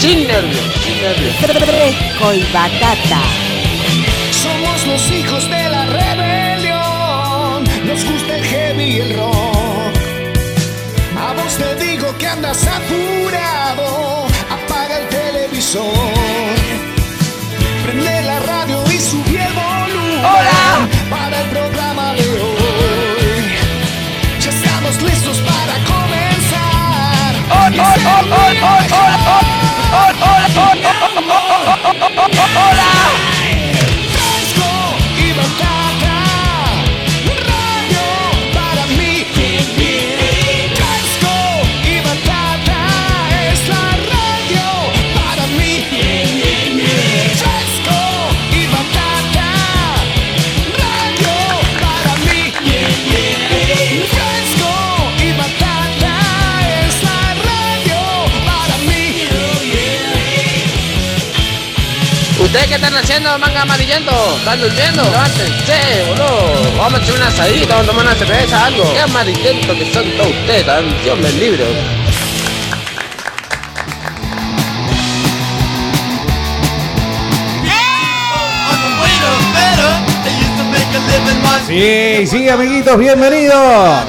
sin nervios, sin nervios. Fresco y batata. Somos los hijos de la rebelión. Nos gusta el heavy y el rock. ¿Ustedes qué están haciendo, manga amarillento? ¿Están durmiendo? Levántense, boludo. Vamos a hacer una asadita, vamos a tomar una cerveza, algo. Qué amarillento que son todos ustedes, tan Dios me libre. Sí, sí, amiguitos, bienvenidos.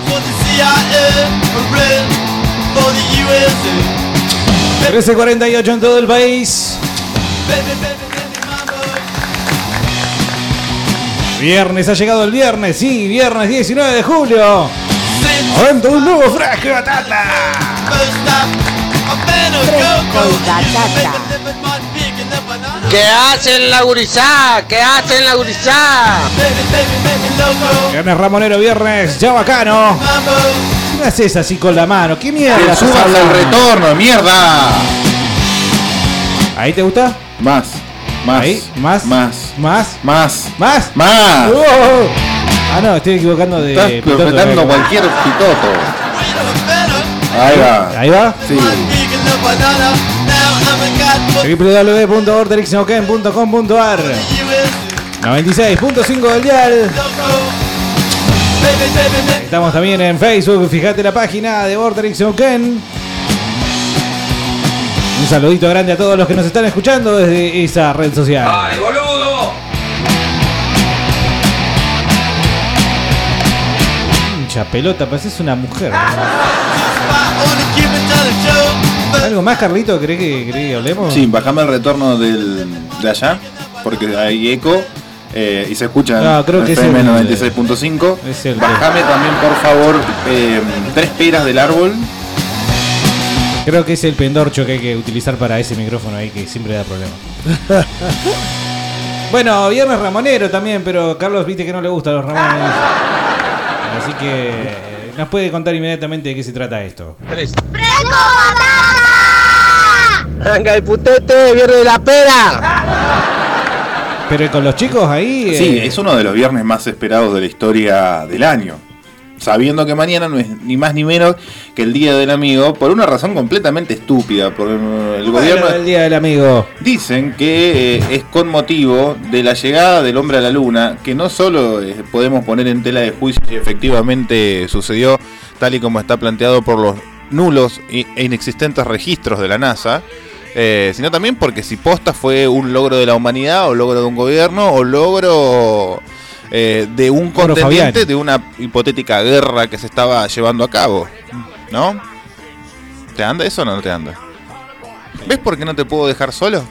13.48 en todo el país. Viernes, ha llegado el viernes, sí, viernes 19 de julio. Momento de un nuevo fresco de batata. ¿Qué hacen la gurizá? ¿Qué hacen la gurizá? Viernes Ramonero, viernes, ya bacano. ¿Qué haces así con la mano? ¿Qué mierda? Que estás suba el hablando? retorno, mierda. ¿Ahí te gusta? Más, más, ¿Ahí? ¿Más? más, ¿Más? más, ¿Más? más. Oh. Ah, no, estoy equivocando de. Estás pitoto, cualquier pitoto. Ahí va. Ahí va. Sí. www.orderixnoken.com.ar 96.5 del dial. Estamos también en Facebook. Fíjate la página de Neuquén. Un saludito grande a todos los que nos están escuchando desde esa red social. Hincha pelota, pareces una mujer. ¿Algo más, Carlito? ¿Cree que, cree que hablemos? Sí, bajame el retorno del, de allá, porque hay eco eh, y se escucha No, creo que es FM el- 96.5. es el- Bajame también, por favor, eh, tres peras del árbol. Creo que es el pendorcho que hay que utilizar para ese micrófono ahí que siempre da problemas. bueno, viernes ramonero también, pero Carlos viste que no le gustan los ramones. Así que nos puede contar inmediatamente de qué se trata esto. ¡Venga el putete, viernes de la pera! Pero con los chicos ahí... Sí, eh, es uno de los viernes más esperados de la historia del año. Sabiendo que mañana no es ni más ni menos que el Día del Amigo, por una razón completamente estúpida. Porque eh, el bueno, gobierno el Día del Amigo. dicen que eh, es con motivo de la llegada del hombre a la luna, que no solo eh, podemos poner en tela de juicio si efectivamente sucedió tal y como está planteado por los nulos e inexistentes registros de la NASA, eh, sino también porque si posta fue un logro de la humanidad o logro de un gobierno o logro eh, de un contendiente de una hipotética guerra que se estaba llevando a cabo, ¿no? ¿Te anda eso o no te anda? ¿Ves por qué no te puedo dejar solo?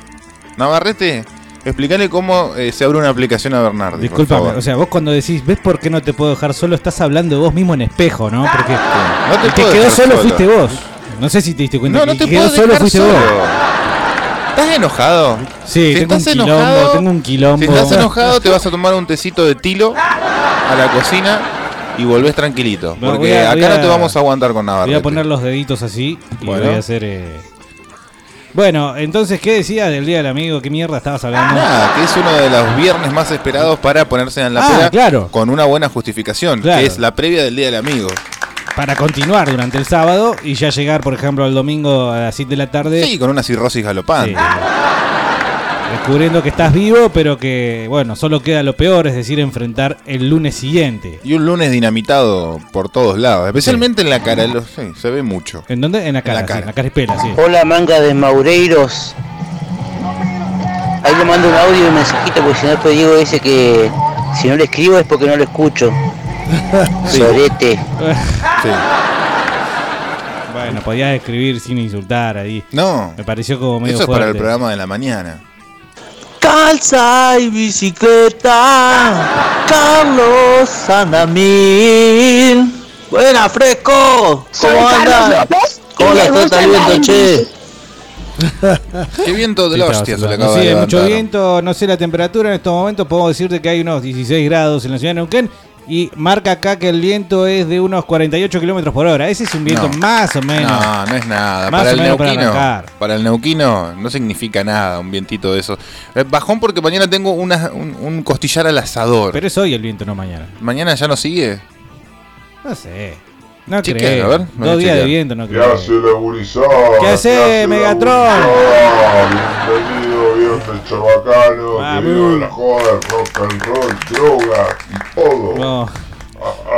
Navarrete, explícale cómo eh, se abre una aplicación a Bernardi. por Disculpame, o sea, vos cuando decís, ¿ves por qué no te puedo dejar solo? Estás hablando de vos mismo en espejo, ¿no? Porque no te el que quedó solo, solo. fuiste vos. No sé si te diste cuenta. No, que no te que quedó puedo solo dejar fuiste solo. vos. ¿Estás enojado? Sí, Si tengo un estás quilombo, enojado, tengo un quilombo. Si estás enojado, te vas a tomar un tecito de tilo a la cocina y volvés tranquilito. No, Porque a- acá a- no te vamos a aguantar con nada. Voy a poner los deditos así y Bueno. voy a hacer. eh, Bueno, entonces, ¿qué decías del Día del Amigo? ¿Qué mierda estabas hablando? Nada, que es uno de los viernes más esperados para ponerse en la Ah, pera claro. con una buena justificación, Claro. que es la previa del Día del Amigo. Para continuar durante el sábado y ya llegar, por ejemplo, al domingo a las 7 de la tarde. Sí, con una cirrosis galopante. Sí. Descubriendo que estás vivo, pero que, bueno, solo queda lo peor, es decir, enfrentar el lunes siguiente. Y un lunes dinamitado por todos lados, especialmente en la cara. lo- sí, se ve mucho. ¿En dónde? En la cara, la cara. sí, en la carespela, sí. Hola manga de Maureiros. Ahí le mando un audio y un mensajito porque si no después Diego dice que si no le escribo es porque no lo escucho. Sorete. Sí. Bueno, podías escribir sin insultar ahí. No, Me pareció como medio eso es para el programa de la mañana. Calza y bicicleta. Carlos Andamil. Buena, fresco. ¿Cómo anda? ¿Cómo la está el viento, che? Qué viento de Sí, la hostia se le acaba Sí, de hay mucho levantar. viento, no sé la temperatura en estos momentos, puedo decirte que hay unos 16 grados en la ciudad de Neuquén y marca acá que el viento es de unos 48 kilómetros por hora. Ese es un viento No. más o menos. No, no es nada. Más para o el menos para neuquino, para el neuquino no significa nada un vientito de eso. Eh, Bajón porque mañana tengo una- un, un costillar al asador. Pero es hoy el viento, no mañana. mañana ya no sigue. No sé. No Chequea, creo. a ver, Dos días de viento, no ¿Qué creo. hace la? ¿Qué hace, la Megatron? gurizada? Bienvenido, viernes chabacano, Vamos. que viva la joda, el rock and roll, droga y todo. No.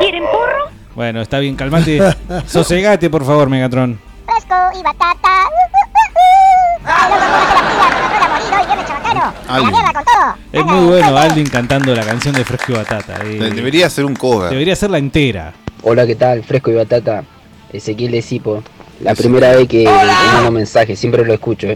¿Quieren porro? Bueno, está bien, calmate. Sosegate, por favor, Megatron. Fresco y batata. Es muy bueno. Aldin cantando la canción de Fresco y Batata. eh. De- Debería ser un cover. Debería ser la entera. Hola, ¿qué tal? Fresco y batata. Ezequiel de Sipo. La primera vez que te mando mensaje, siempre lo escucho.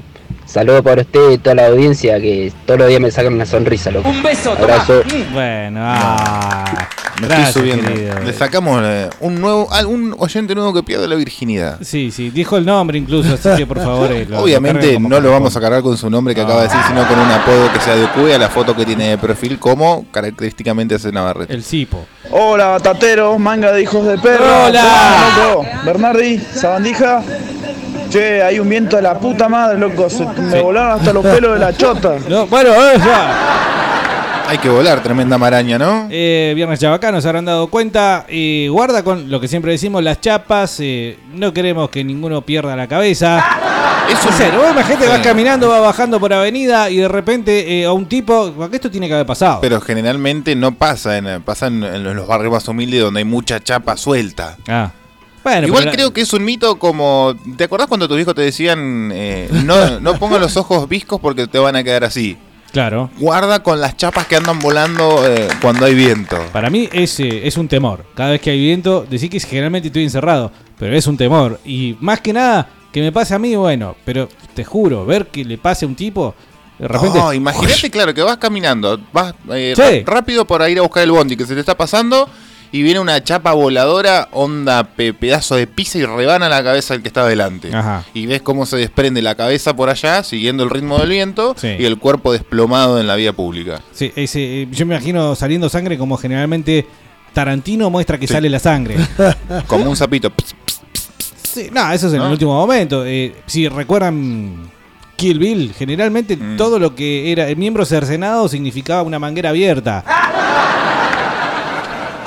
Saludos para usted y toda la audiencia que todos los días me sacan una sonrisa, loco. Un beso, Abrazo. Bueno, ah. Me Gracias, estoy subiendo. querido. Le sacamos eh, un nuevo, ah, un oyente nuevo que pierde la virginidad. Sí, sí, dijo el nombre incluso, así que por favor. eh, lo- lo Obviamente carguen como no lo vamos a cargar con su nombre que acaba de decir, sino con un apodo que se adecue a la foto que tiene de perfil, como característicamente hace Navarrete. El Cipo. Hola, batateros, manga de hijos de perro. Hola. ¿Cómo andan, loco? Bernardi, Sabandija. Che, hay un viento de la puta madre, loco. Se- me Sí. volaron hasta los pelos de la chota. No, bueno, eh, ya. Hay que volar, tremenda maraña, ¿no? Eh, Viernes Chabacano, se habrán dado cuenta. eh, guarda con lo que siempre decimos, las chapas. eh, no queremos que ninguno pierda la cabeza. Es En serio, vos imagínate, vas caminando, vas bajando por avenida y de repente eh, a un tipo. Porque esto tiene que haber pasado. Pero generalmente no pasa, en, pasa en, en los barrios más humildes donde hay mucha chapa suelta. Ah. Bueno, Igual la- creo que es un mito como... ¿Te acordás cuando tus hijos te decían eh, no, no pongan los ojos viscos porque te van a quedar así? Claro. Guarda con las chapas que andan volando eh, cuando hay viento. Para mí es, eh, es un temor. Cada vez que hay viento, decir que generalmente estoy encerrado, pero es un temor. Y más que nada, que me pase a mí, bueno, pero te juro, ver que le pase a un tipo, de repente... No, imagínate, claro, que vas caminando, vas eh, Sí. rápido para ir a buscar el bondi que se te está pasando y viene una chapa voladora, onda pe- pedazo de pizza y rebana la cabeza del que está delante. Ajá. Y ves cómo se desprende la cabeza por allá, siguiendo el ritmo del viento, Sí. y el cuerpo desplomado en la vía pública. Sí, ese, eh, yo me imagino saliendo sangre como generalmente Tarantino muestra que Sí. sale la sangre. Como un sapito. Sí, no, eso es en ¿No? el último momento. Eh, si recuerdan Kill Bill, generalmente Mm. todo lo que era el miembro cercenado significaba una manguera abierta.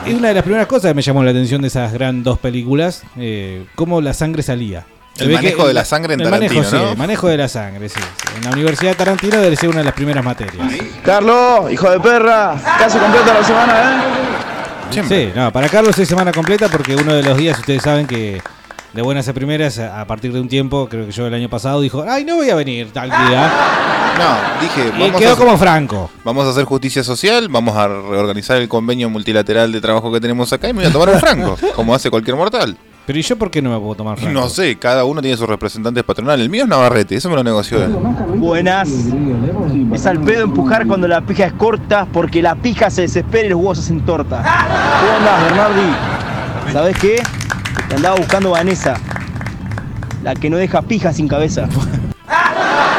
Es una de las primeras cosas que me llamó la atención de esas gran dos películas, eh, cómo la sangre salía. Se El manejo de la sangre en el manejo, Tarantino, sí, ¿no? el manejo de la sangre, sí, sí. En la Universidad de Tarantino debe ser una de las primeras materias. Carlos, hijo de perra. Casi completa la semana, ¿eh? Siempre. Sí, no, para Carlos es semana completa porque uno de los días, ustedes saben que de buenas a primeras, a partir de un tiempo, creo que yo el año pasado, dijo, ay, no voy a venir tal día. No, dije, Y vamos quedó a, como Franco. vamos a hacer justicia social, vamos a reorganizar el convenio multilateral de trabajo que tenemos acá y me voy a tomar un franco, como hace cualquier mortal. Pero ¿y yo por qué no me puedo tomar Franco? No sé, cada uno tiene sus representantes patronales. El mío es Navarrete, eso me lo negoció él. Buenas. Es al pedo empujar cuando la pija es corta porque la pija se desespera y los huevos se hacen torta. ¿Cómo andás, Bernardi? ¿Sabés qué? Te andaba buscando Vanessa. La que no deja pija sin cabeza.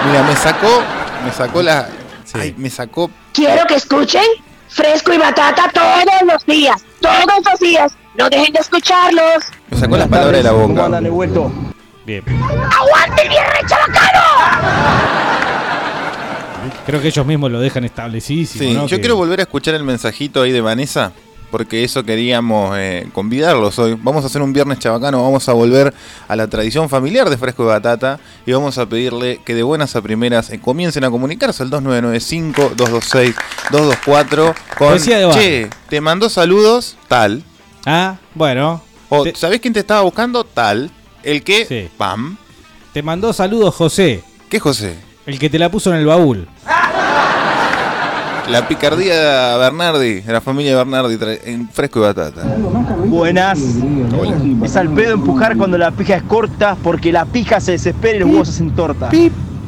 Mira, me sacó, me sacó la... Ay, me sacó... Quiero que escuchen Fresco y batata todos los días. Todos los días. No dejen de escucharlos. Me sacó las palabras de la ¿Cómo boca. vuelto? Bien. ¡Aguante el viernes chabacano! Creo que ellos mismos lo dejan establecidísimo. Sí, ¿no? yo Que- quiero volver a escuchar el mensajito ahí de Vanessa, porque eso queríamos eh, convidarlos hoy. Vamos a hacer un viernes chabacano, vamos a volver a la tradición familiar de Fresco de Batata y vamos a pedirle que de buenas a primeras eh, comiencen a comunicarse al 2995-226-224 con. Che, te mandó saludos, tal. Ah, bueno. O Te- ¿sabés quién te estaba buscando? Tal. El que, Sí. pam. Te mandó saludos José, ¿Qué José? el que te la puso en el baúl. La picardía Bernardi, de la familia Bernardi, en Fresco de Batata. Buenas. Es al pedo empujar cuando la pija es corta porque la pija se desespera y los huevos se hacen torta.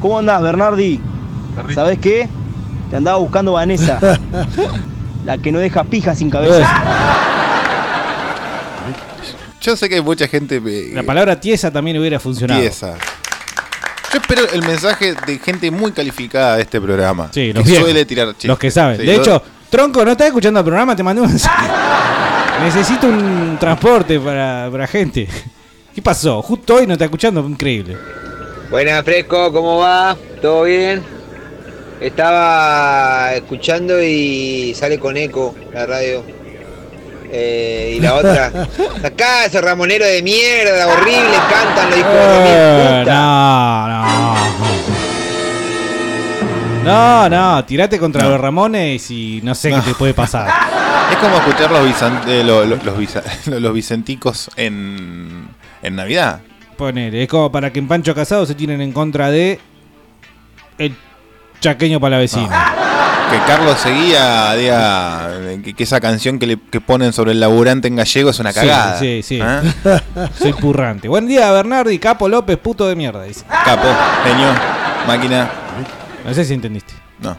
¿Cómo andás, Bernardi? ¿Sabés qué? Te andaba buscando Vanessa. La que no deja pija sin cabeza. Yo sé que hay mucha gente eh, La palabra tiesa también hubiera funcionado. tiesa. Yo espero el mensaje de gente muy calificada de este programa. Sí, los que viejos. suele tirar chistes. Los que saben. Sí, de hecho, Tronco, ¿no estás escuchando el programa? Te mandé un mensaje. Necesito un transporte para, para gente. ¿Qué pasó? Justo hoy no está escuchando, increíble. Buenas, Fresco, ¿cómo va? ¿Todo bien? Estaba escuchando y sale con eco la radio. Eh, y la otra. Acá ese ramonero de mierda, horrible, cantan los hijos de la puta. no, no. No, no, tirate contra los Ramones y no sé qué te puede pasar. Es como escuchar los, eh, lo- lo- los, vicenticos en, en Navidad. Poner, es como para que en Pancho Casado se tiren en contra de el chaqueño palavecino. Que Carlos seguía, diga, que, que esa canción que, le, que ponen sobre el laburante en gallego es una Sí, cagada. Sí, sí. ¿Ah? Soy purrante. Buen día, Bernardi, Capo López, puto de mierda, dice. Capo, genio, máquina. No sé si entendiste. No.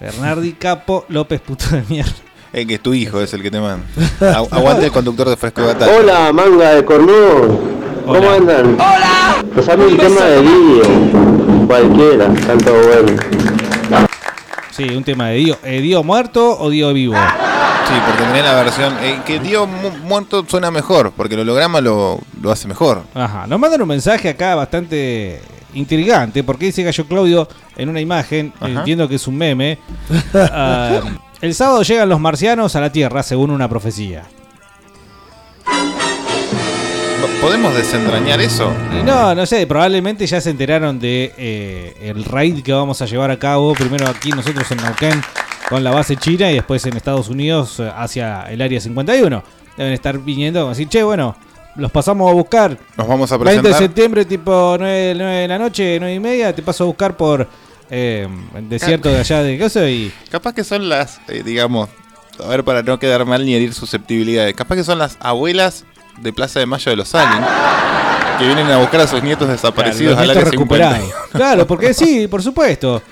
Bernardi, Capo López, puto de mierda. Es que es tu hijo, es el que te manda. Agu- Aguante el conductor de Fresco de Batata. Hola, manga de cornudo. ¿Cómo andan? ¡Hola! Pasame un tema de Dio. Cualquiera, tanto bueno. Sí, un tema de Dio. Eh, ¿Dio muerto o Dio vivo? Sí, porque tenés la versión. eh, que Dios mu- muerto suena mejor, porque el holograma lo, lo hace mejor. Ajá. Nos mandan un mensaje acá bastante intrigante, porque dice Gallo Claudio en una imagen, Ajá. entiendo que es un meme. ah, el sábado llegan los marcianos a la Tierra, según una profecía. ¿Podemos desentrañar eso? No, no sé, probablemente ya se enteraron de eh, el raid que vamos a llevar a cabo, primero aquí nosotros en Neuquén con la base china y después en Estados Unidos eh, hacia el área 51. Deben estar viniendo, así, che, bueno, los pasamos a buscar. Nos vamos a 20 de presentar. septiembre, tipo 9, de la noche, 9 y media, te paso a buscar por eh, el desierto de allá de Coso y... Capaz que son las, eh, digamos, a ver, para no quedar mal ni herir susceptibilidades. Capaz que son las abuelas de Plaza de Mayo de los Aliens que vienen a buscar a sus nietos desaparecidos Claro, al área nietos recuperados. 50. Claro, porque sí, por supuesto.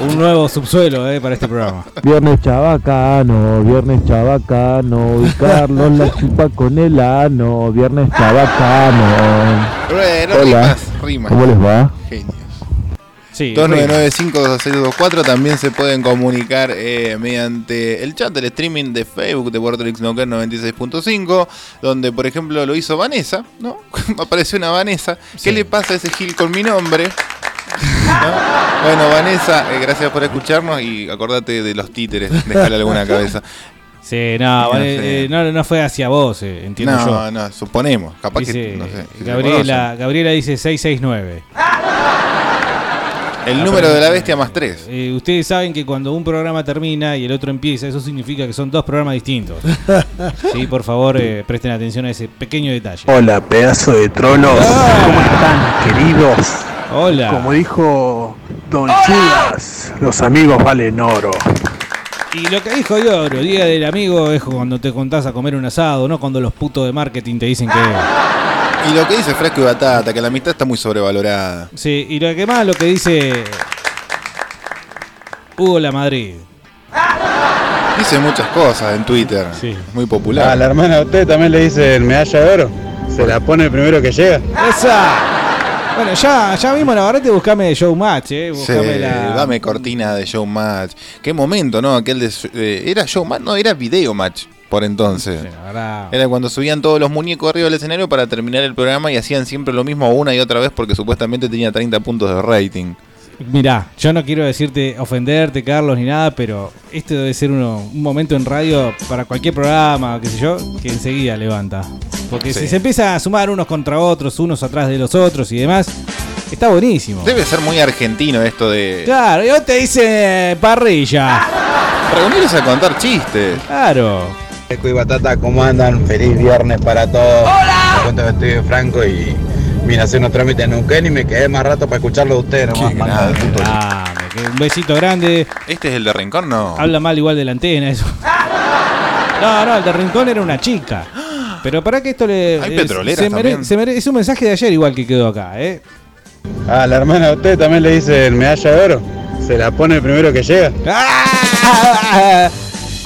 Un nuevo subsuelo eh, para este programa. Viernes chabacano, viernes chabacano, y Carlos la chupa con el ano, viernes chabacano. Bueno, Hola, rimas, rimas. ¿cómo les va? Genios. Sí, 2995-2624 también se pueden comunicar eh, mediante el chat del streaming de Facebook de Puerto Rico Snooker 96.5, donde por ejemplo lo hizo Vanessa, ¿no? Apareció una Vanessa. ¿Qué le pasa a ese Gil con mi nombre? ¿No? Bueno, Vanessa, eh, gracias por escucharnos y acordate de los títeres, dejale alguna cabeza. Sí, no, No vale, eh, no, no fue hacia vos, eh, entiendo No, yo. no, suponemos, capaz Dice, que, no sé. si Gabriela, Gabriela dice 669. El número de la bestia más 3. Eh, ustedes saben que cuando un programa termina y el otro empieza, eso significa que son dos programas distintos. sí, por favor, eh, presten atención a ese pequeño detalle. Hola, pedazo de trolos. ¿Cómo están, queridos? Hola. Como dijo Don Chudas, los amigos valen oro. Y lo que dijo Yoro, Día del Amigo, es cuando te contás a comer un asado, no cuando los putos de marketing te dicen que... Y lo que dice Fresco y Batata, que la amistad está muy sobrevalorada. Sí, y lo que más lo que dice Hugo La Madrid. Dice muchas cosas en Twitter. Sí. Muy popular. A la hermana de usted también le dicen medalla de oro. Se la pone el primero que llega. ¡Esa! Bueno, ya, ya mismo Navarrete buscame Showmatch, eh. Sí, Buscame la. dame cortina de Showmatch. Qué momento, ¿no? Aquel de. eh, ¿Era Showmatch? No, era Video Match por entonces. Ahora- Era cuando subían todos los muñecos arriba del escenario para terminar el programa y hacían siempre lo mismo una y otra vez porque supuestamente tenía 30 puntos de rating. Mirá, yo no quiero decirte, ofenderte, Carlos, ni nada, pero esto debe ser uno, un momento en radio para cualquier programa, qué sé yo, que enseguida levanta. Porque Sí. si se empieza a sumar unos contra otros, unos atrás de los otros y demás, está buenísimo. Debe ser muy argentino esto de Claro, yo te dice parrilla. reunirse a contar chistes. Claro. Y Batata, ¿cómo andan? Feliz viernes para todos. ¡Hola! Me cuento que estoy de Franco y vine a hacer unos trámites en Neuquén y me quedé más rato para escucharlo de ustedes nomás. manga de puto. Dame, que un besito grande. ¿Este es el de Rincón? No. Habla mal igual de la antena, eso. No, no, el de Rincón era una chica. Pero para que esto le. Hay petroleras se mere- también. se mere- es un mensaje de ayer igual que quedó acá, ¿eh? Ah, la hermana de usted también le dice el medalla de oro. Se la pone el primero que llega. ¡Ah!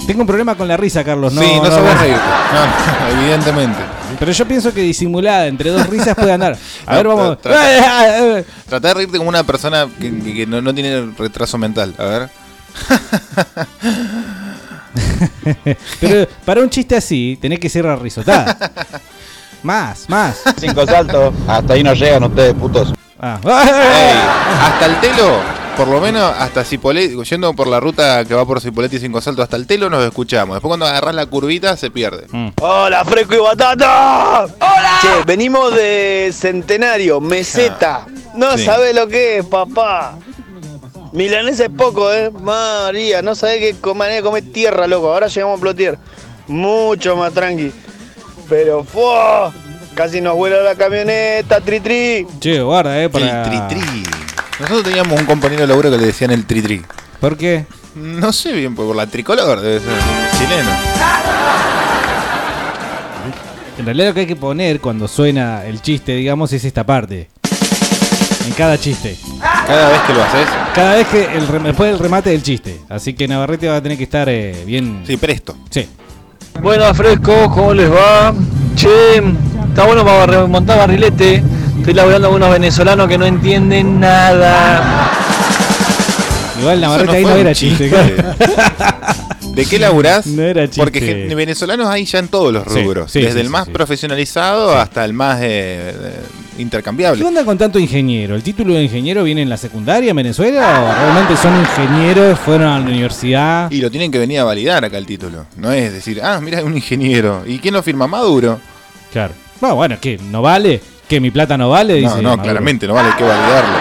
Tengo un problema con la risa, Carlos. No, sí, no, no, sabes no. reírte. No, evidentemente. Pero yo pienso que disimulada entre dos risas puede andar. A No, ver, vamos. tra- trata- Tratá de reírte como una persona que, que- que no, no tiene retraso mental. A ver. Pero para un chiste así, tenés que ser arrisotada. Más, más. Cinco saltos. Hasta ahí no llegan ustedes, putos. Ah. Ey, hasta el telo, por lo menos hasta Cipolletti, yendo por la ruta que va por Cipolletti y Cinco Saltos, hasta el telo nos escuchamos. Después cuando agarras la curvita se pierde. Mm. Hola, Fresco y Batata. Hola. Che, venimos de Centenario, meseta. No Sí. sabés lo que es, papá. Milanesa es poco, ¿eh? María, no sabés qué manera de comer tierra, loco. Ahora llegamos a Plotier. Mucho más tranqui. Pero, ¡fua! Casi nos vuela la camioneta, tri tri. Che, guarda, eh, para. El tri-tri. Nosotros teníamos un compañero de laburo que le decían el tri-tri. ¿Por qué? No sé bien, por la tricolor debe ser. Chileno. En realidad lo que hay que poner cuando suena el chiste, digamos, es esta parte. En cada chiste. Cada vez que lo haces. Cada vez que el rem- después del remate del chiste. Así que Navarrete va a tener que estar eh, bien. Sí, presto. Sí. Buenas, fresco, ¿cómo les va? Che, está bueno para remontar barrilete. Estoy laburando con unos venezolanos que no entienden nada. Igual Navarrete ahí fue no era chiste. ¿De qué laburás? No era chiste. Porque venezolanos hay ya en todos los rubros. sí, desde sí, el más sí. profesionalizado hasta el más eh, eh, intercambiable. ¿Qué onda con tanto ingeniero? ¿El título de ingeniero viene en la secundaria en Venezuela o realmente son ingenieros, fueron a la universidad? Y lo tienen que venir a validar acá el título. No es decir, ah, mira, un ingeniero. ¿Y quién lo firma? Maduro. Claro. No, bueno, ¿qué? ¿No vale? ¿Que mi plata no vale? No, Dice no, Maduro. claramente no vale, hay que validarlo.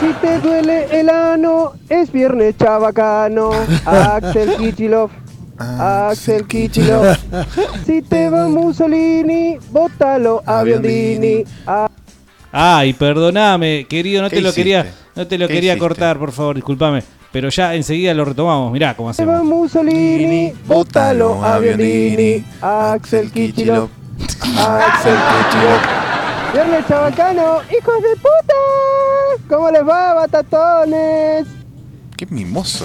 Si te duele el ano, es viernes chabacano. Axel Kichilov. Axel Kichilov. Si te va Mussolini, bótalo a Biondini. Ay, perdoname, querido, no ¿Qué te lo hiciste? quería, no te lo ¿Qué quería hiciste? cortar, por favor, discúlpame. Pero ya enseguida lo retomamos, mirá cómo Si te va hacemos. Mussolini, bótalo a Biondini. Axel Kichilov. Axel Kichilov. Viernes chabacano, hijos de puta. ¿Cómo les va, batatones? Qué mimoso.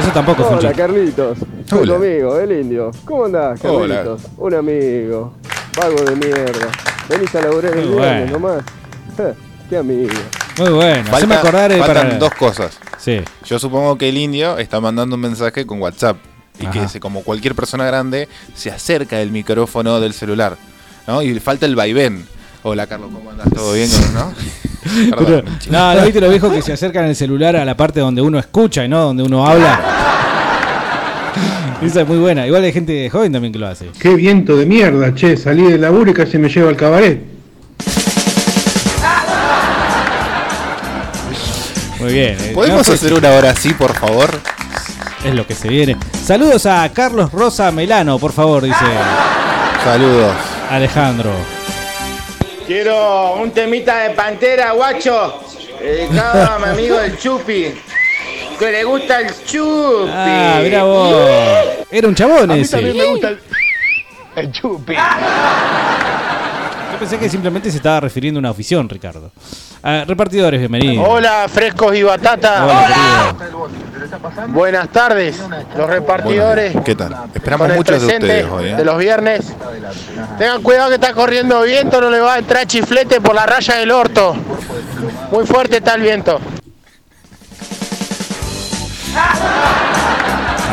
Eso tampoco fue un Hola, chiste. Carlitos. Soy tu Hola. amigo, el indio. ¿Cómo andás, Hola. Carlitos? Un amigo. Vago de mierda. Venís a laburar el Muy viernes bueno. nomás. Ja, Qué amigo. Muy bueno, Falta- haceme acordar eh, faltan para... dos cosas. Sí. Yo supongo que el indio está mandando un mensaje con WhatsApp. Y que se- como cualquier persona grande se acerca del micrófono del celular. ¿no? Y falta el vaivén. Hola Carlos, ¿cómo andas? ¿Todo bien? ¿No? Pero- Perdón, chico. no, ¿no viste los viejos que se acercan el celular a la parte donde uno escucha y no donde uno habla? Esa es muy buena. Igual hay gente joven también que lo hace. Qué viento de mierda, che. Salí del laburo y casi me llevo al cabaret. Muy bien. eh, ¿Podemos no, pues, hacer una hora así, por favor? Es lo que se viene. Saludos a Carlos Rosa Melano, por favor, dice Saludos. Alejandro. Quiero un temita de pantera, guacho. Dedicado a mi amigo el Chupi. Que le gusta el Chupi. Ah, mira vos. Era un chabón A mí ese. también me gusta el, el Chupi. Yo pensé que simplemente se estaba refiriendo a una afición, Ricardo. Ah, repartidores, bienvenidos. Hola, frescos y batata. Hola. Buenas tardes, los repartidores. ¿Qué tal? Esperamos muchos de ustedes hoy. ¿eh? de los viernes. Tengan cuidado que está corriendo viento, no le va a entrar chiflete por la raya del orto. Muy fuerte está el viento.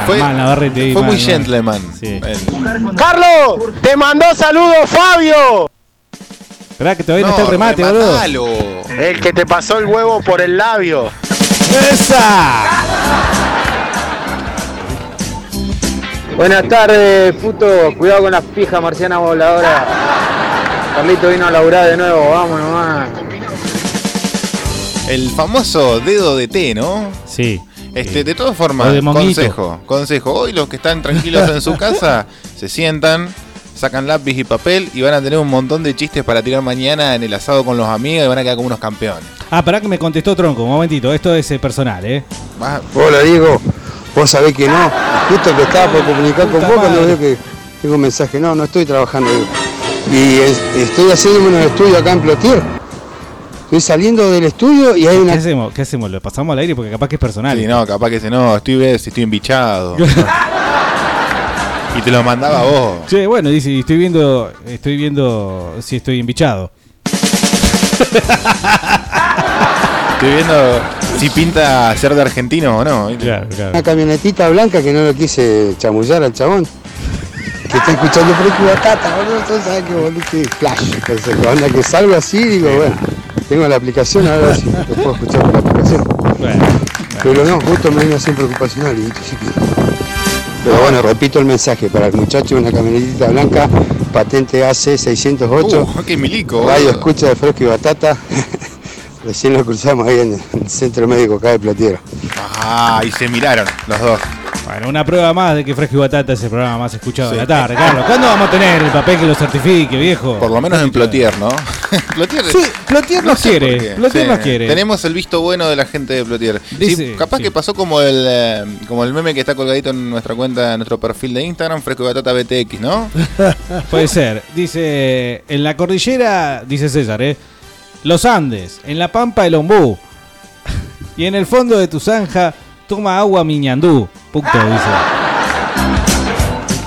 Fue, Man, Navarrete ahí, fue man, muy man. gentleman. Sí. El- Carlos, te mandó saludos Fabio. Esperá que todavía no, No, está el remate, rematalo. boludo. El que te pasó el huevo por el labio. ¡Esa! Buenas tardes, puto. Cuidado con las pijas marcianas voladoras. Carlito vino a laburar de nuevo, vamos nomás. El famoso dedo de té, ¿no? Sí. Este, de todas formas, consejo, consejo. Hoy los que están tranquilos en su casa se sientan, sacan lápiz y papel y van a tener un montón de chistes para tirar mañana en el asado con los amigos y van a quedar como unos campeones. Ah, pará que me contestó Tronco, un momentito. Esto es eh, personal, ¿eh? Va- Hola Diego, vos sabés que no. Justo que estaba por comunicar con vos cuando veo que tengo un mensaje. No, no estoy trabajando. Diego. Y es- estoy haciendo unos estudios acá en Plotier. Estoy saliendo del estudio y hay ¿Qué una. hacemos? ¿Qué hacemos? ¿Lo pasamos al aire? Porque capaz que es personal. Sí, no, capaz que dice, no, estoy ves, estoy embichado. y te lo mandaba vos. Che, bueno, dice, estoy viendo, estoy viendo si estoy embichado. Estoy viendo si pinta ser de argentino o no. ¿viste? Claro, claro. Una camionetita blanca que no lo quise chamullar al chabón. Que está escuchando Fresco Batata, boludo. Entonces, ¿sabes qué, boludo? Sí, flash. Entonces, cuando que salgo así, digo, bueno, tengo la aplicación, ahora sí, lo puedo escuchar por la aplicación. Bueno, Pero no, justo me vino así preocupacional y dije, sí que- Pero bueno, repito el mensaje para el muchacho, una camionetita blanca, patente AC 608, Uh, qué milico. radio escucha de Fresco y Batata. Recién lo cruzamos ahí en el centro médico acá de Platiero. Ah, y se miraron los dos. Bueno, una prueba más de que Fresco y Batata es el programa más escuchado de la tarde, Carlos. ¿Cuándo vamos a tener el papel que lo certifique, viejo? Por lo menos en Plotier, ¿no? Plotier, Sí, Plotier nos sé quiere, qué. Plotier nos quiere. Tenemos el visto bueno de la gente de Plotier. Sí, Dice- capaz sí. que pasó como el eh, como el meme que está colgadito en nuestra cuenta, en nuestro perfil de Instagram, Fresco y Batata BTX, ¿no? Puede ser. Dice, en la cordillera, dice César, ¿eh? Los Andes, en la Pampa el Ombú. Y en el fondo de tu zanja, toma agua miñandú. Punto, dice.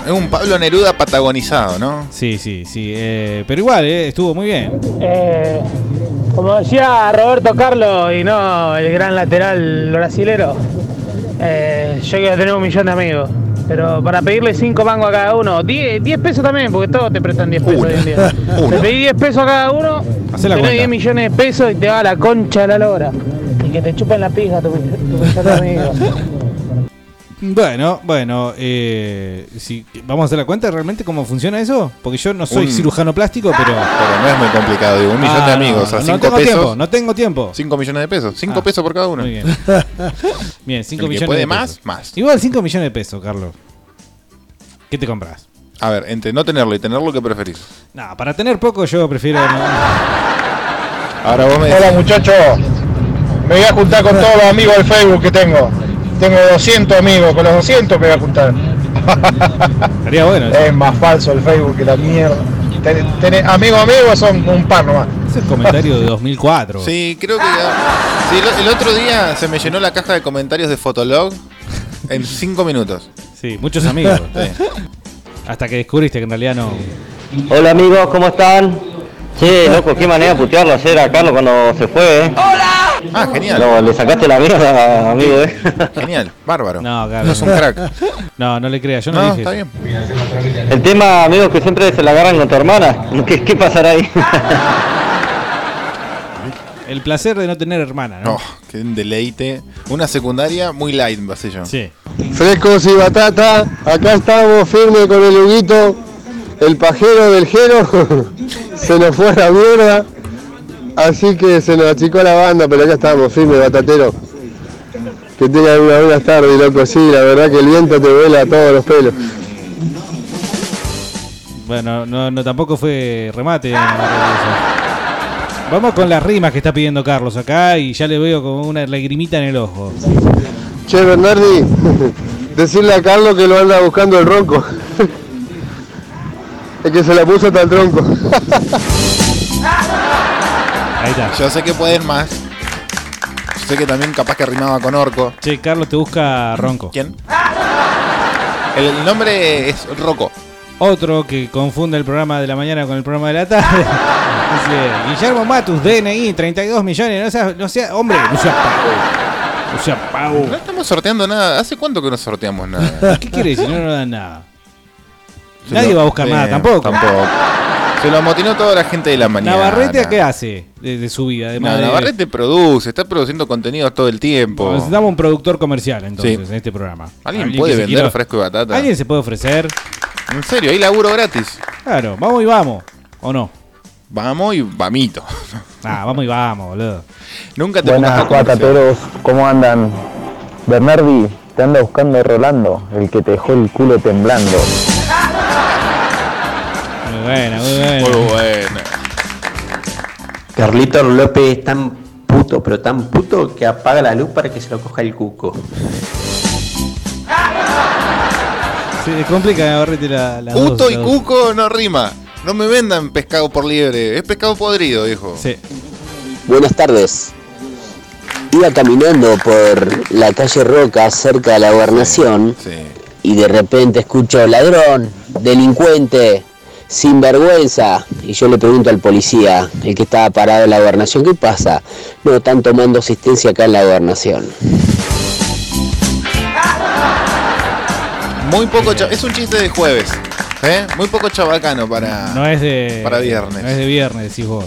Es un Pablo Neruda patagonizado, ¿no? Sí, sí, sí. eh, pero igual, eh, estuvo muy bien. Eh, como decía Roberto Carlos y no el gran lateral brasilero, eh, yo quiero tener un millón de amigos. Pero para pedirle 5 mangos a cada uno, 10, 10 pesos también, porque todos te prestan 10 pesos hoy en día. Uno. Le pedí 10 pesos a cada uno, Hacé la tenés cuenta. 10 millones de pesos y te va a la concha de la lora. Y que te chupen la pija tu, tu millón de amigos. Bueno, bueno, eh, si, vamos a hacer la cuenta realmente cómo funciona eso. Porque yo no soy Un- cirujano plástico, pero. Pero no es muy complicado, digo, un millón Ah, de no, amigos, a no 5 tengo pesos. tiempo, no tengo tiempo. 5 millones de pesos, 5 Ah, pesos por cada uno. Muy bien. Bien, 5 El que millones puede de más, pesos. más. Igual 5 millones de pesos, Carlos. ¿Qué te compras? A ver, entre no tenerlo y tenerlo, ¿qué preferís? No, para tener poco yo prefiero. no- Ahora vos me Hola muchachos, me voy a juntar con todos los amigos del Facebook que tengo. Tengo 200 amigos, con los 200 me voy a juntar. Estaría bueno. eso. Es más falso el Facebook que la mierda. Ten- tenés- amigos amigos son un par nomás. Es el comentario de 2004. Sí, creo que ya. Sí, el, el otro día se me llenó la caja de comentarios de Fotolog en 5 minutos. Sí, muchos amigos. Sí. Hasta que descubriste que en realidad no. Hola amigos, ¿cómo están? Che, loco, qué manera de putearlo ayer a Carlos cuando se fue, ¿eh? Ah, genial. No, le sacaste la mierda, amigo, ¿eh? Genial, bárbaro. No, Carlos. Sos un crack. No, no le creas, yo no, No, dije está eso. bien. El tema, amigos, que siempre se la agarran con tu hermana. ¿Qué, qué pasará ahí? El placer de no tener hermana, ¿no? No, qué un deleite. Una secundaria muy light, yo. Sí. Frescos y batata, acá estamos firme con el Huguito, el pajero del Jero, se nos fue a la mierda, así que se nos achicó la banda, pero acá estamos firme, batatero. Que tengan una buena tarde, loco, sí, la verdad que el viento te vuela a todos los pelos. Bueno, no, no tampoco fue remate. Vamos con las rimas que está pidiendo Carlos acá y ya le veo como una lagrimita en el ojo. Che, Bernardi, decirle a Carlos que lo anda buscando el ronco. Es que se la puso hasta el tronco. Ahí está. Yo sé que pueden más. Sé que también capaz que rimaba con orco. Che, Carlos te busca Ronco. ¿Quién? El nombre es Rocco. Otro que confunde el programa de la mañana con el programa de la tarde. Dice, Guillermo Matus, DNI, 32 millones. No sea, no sea hombre, no sea pavo. No sea pavo. No estamos sorteando nada. ¿Hace cuánto que no sorteamos nada? ¿Qué quiere decir? No nos dan nada. Nadie va a buscar nada tampoco. Tampoco. Se lo amotinó toda la gente de la mañana. Navarrete, ¿a qué hace de, de su vida? No, Además de- Navarrete produce, está produciendo contenidos todo el tiempo. Necesitamos un productor comercial entonces Sí. en este programa. ¿Alguien puede vender quiera- fresco y batata? ¿Alguien se puede ofrecer? En serio, hay laburo gratis. Claro, vamos y vamos. ¿O no? Vamos y vamito. Ah, vamos y vamos, boludo. Nunca te Buenas, cuatateros, ¿cómo andan? Bernardi, te anda buscando Rolando, el que te dejó el culo temblando. Muy buena, muy buena. Muy buena. Carlito López es tan puto, pero tan puto que apaga la luz para que se lo coja el cuco. Se le complica la, la Puto dos- y la- cuco no rima. No me vendan pescado por liebre. Es pescado podrido, hijo. Sí. Buenas tardes. Iba caminando por la calle Roca cerca de la gobernación y de repente escucho ladrón, delincuente, sinvergüenza. Y yo le pregunto al policía, el que estaba parado en la gobernación, ¿qué pasa? No, están tomando asistencia acá en la gobernación. Muy poco Es un chiste de jueves. ¿eh? Muy poco chabacano para. No es de. Para viernes. No es de viernes, decís vos.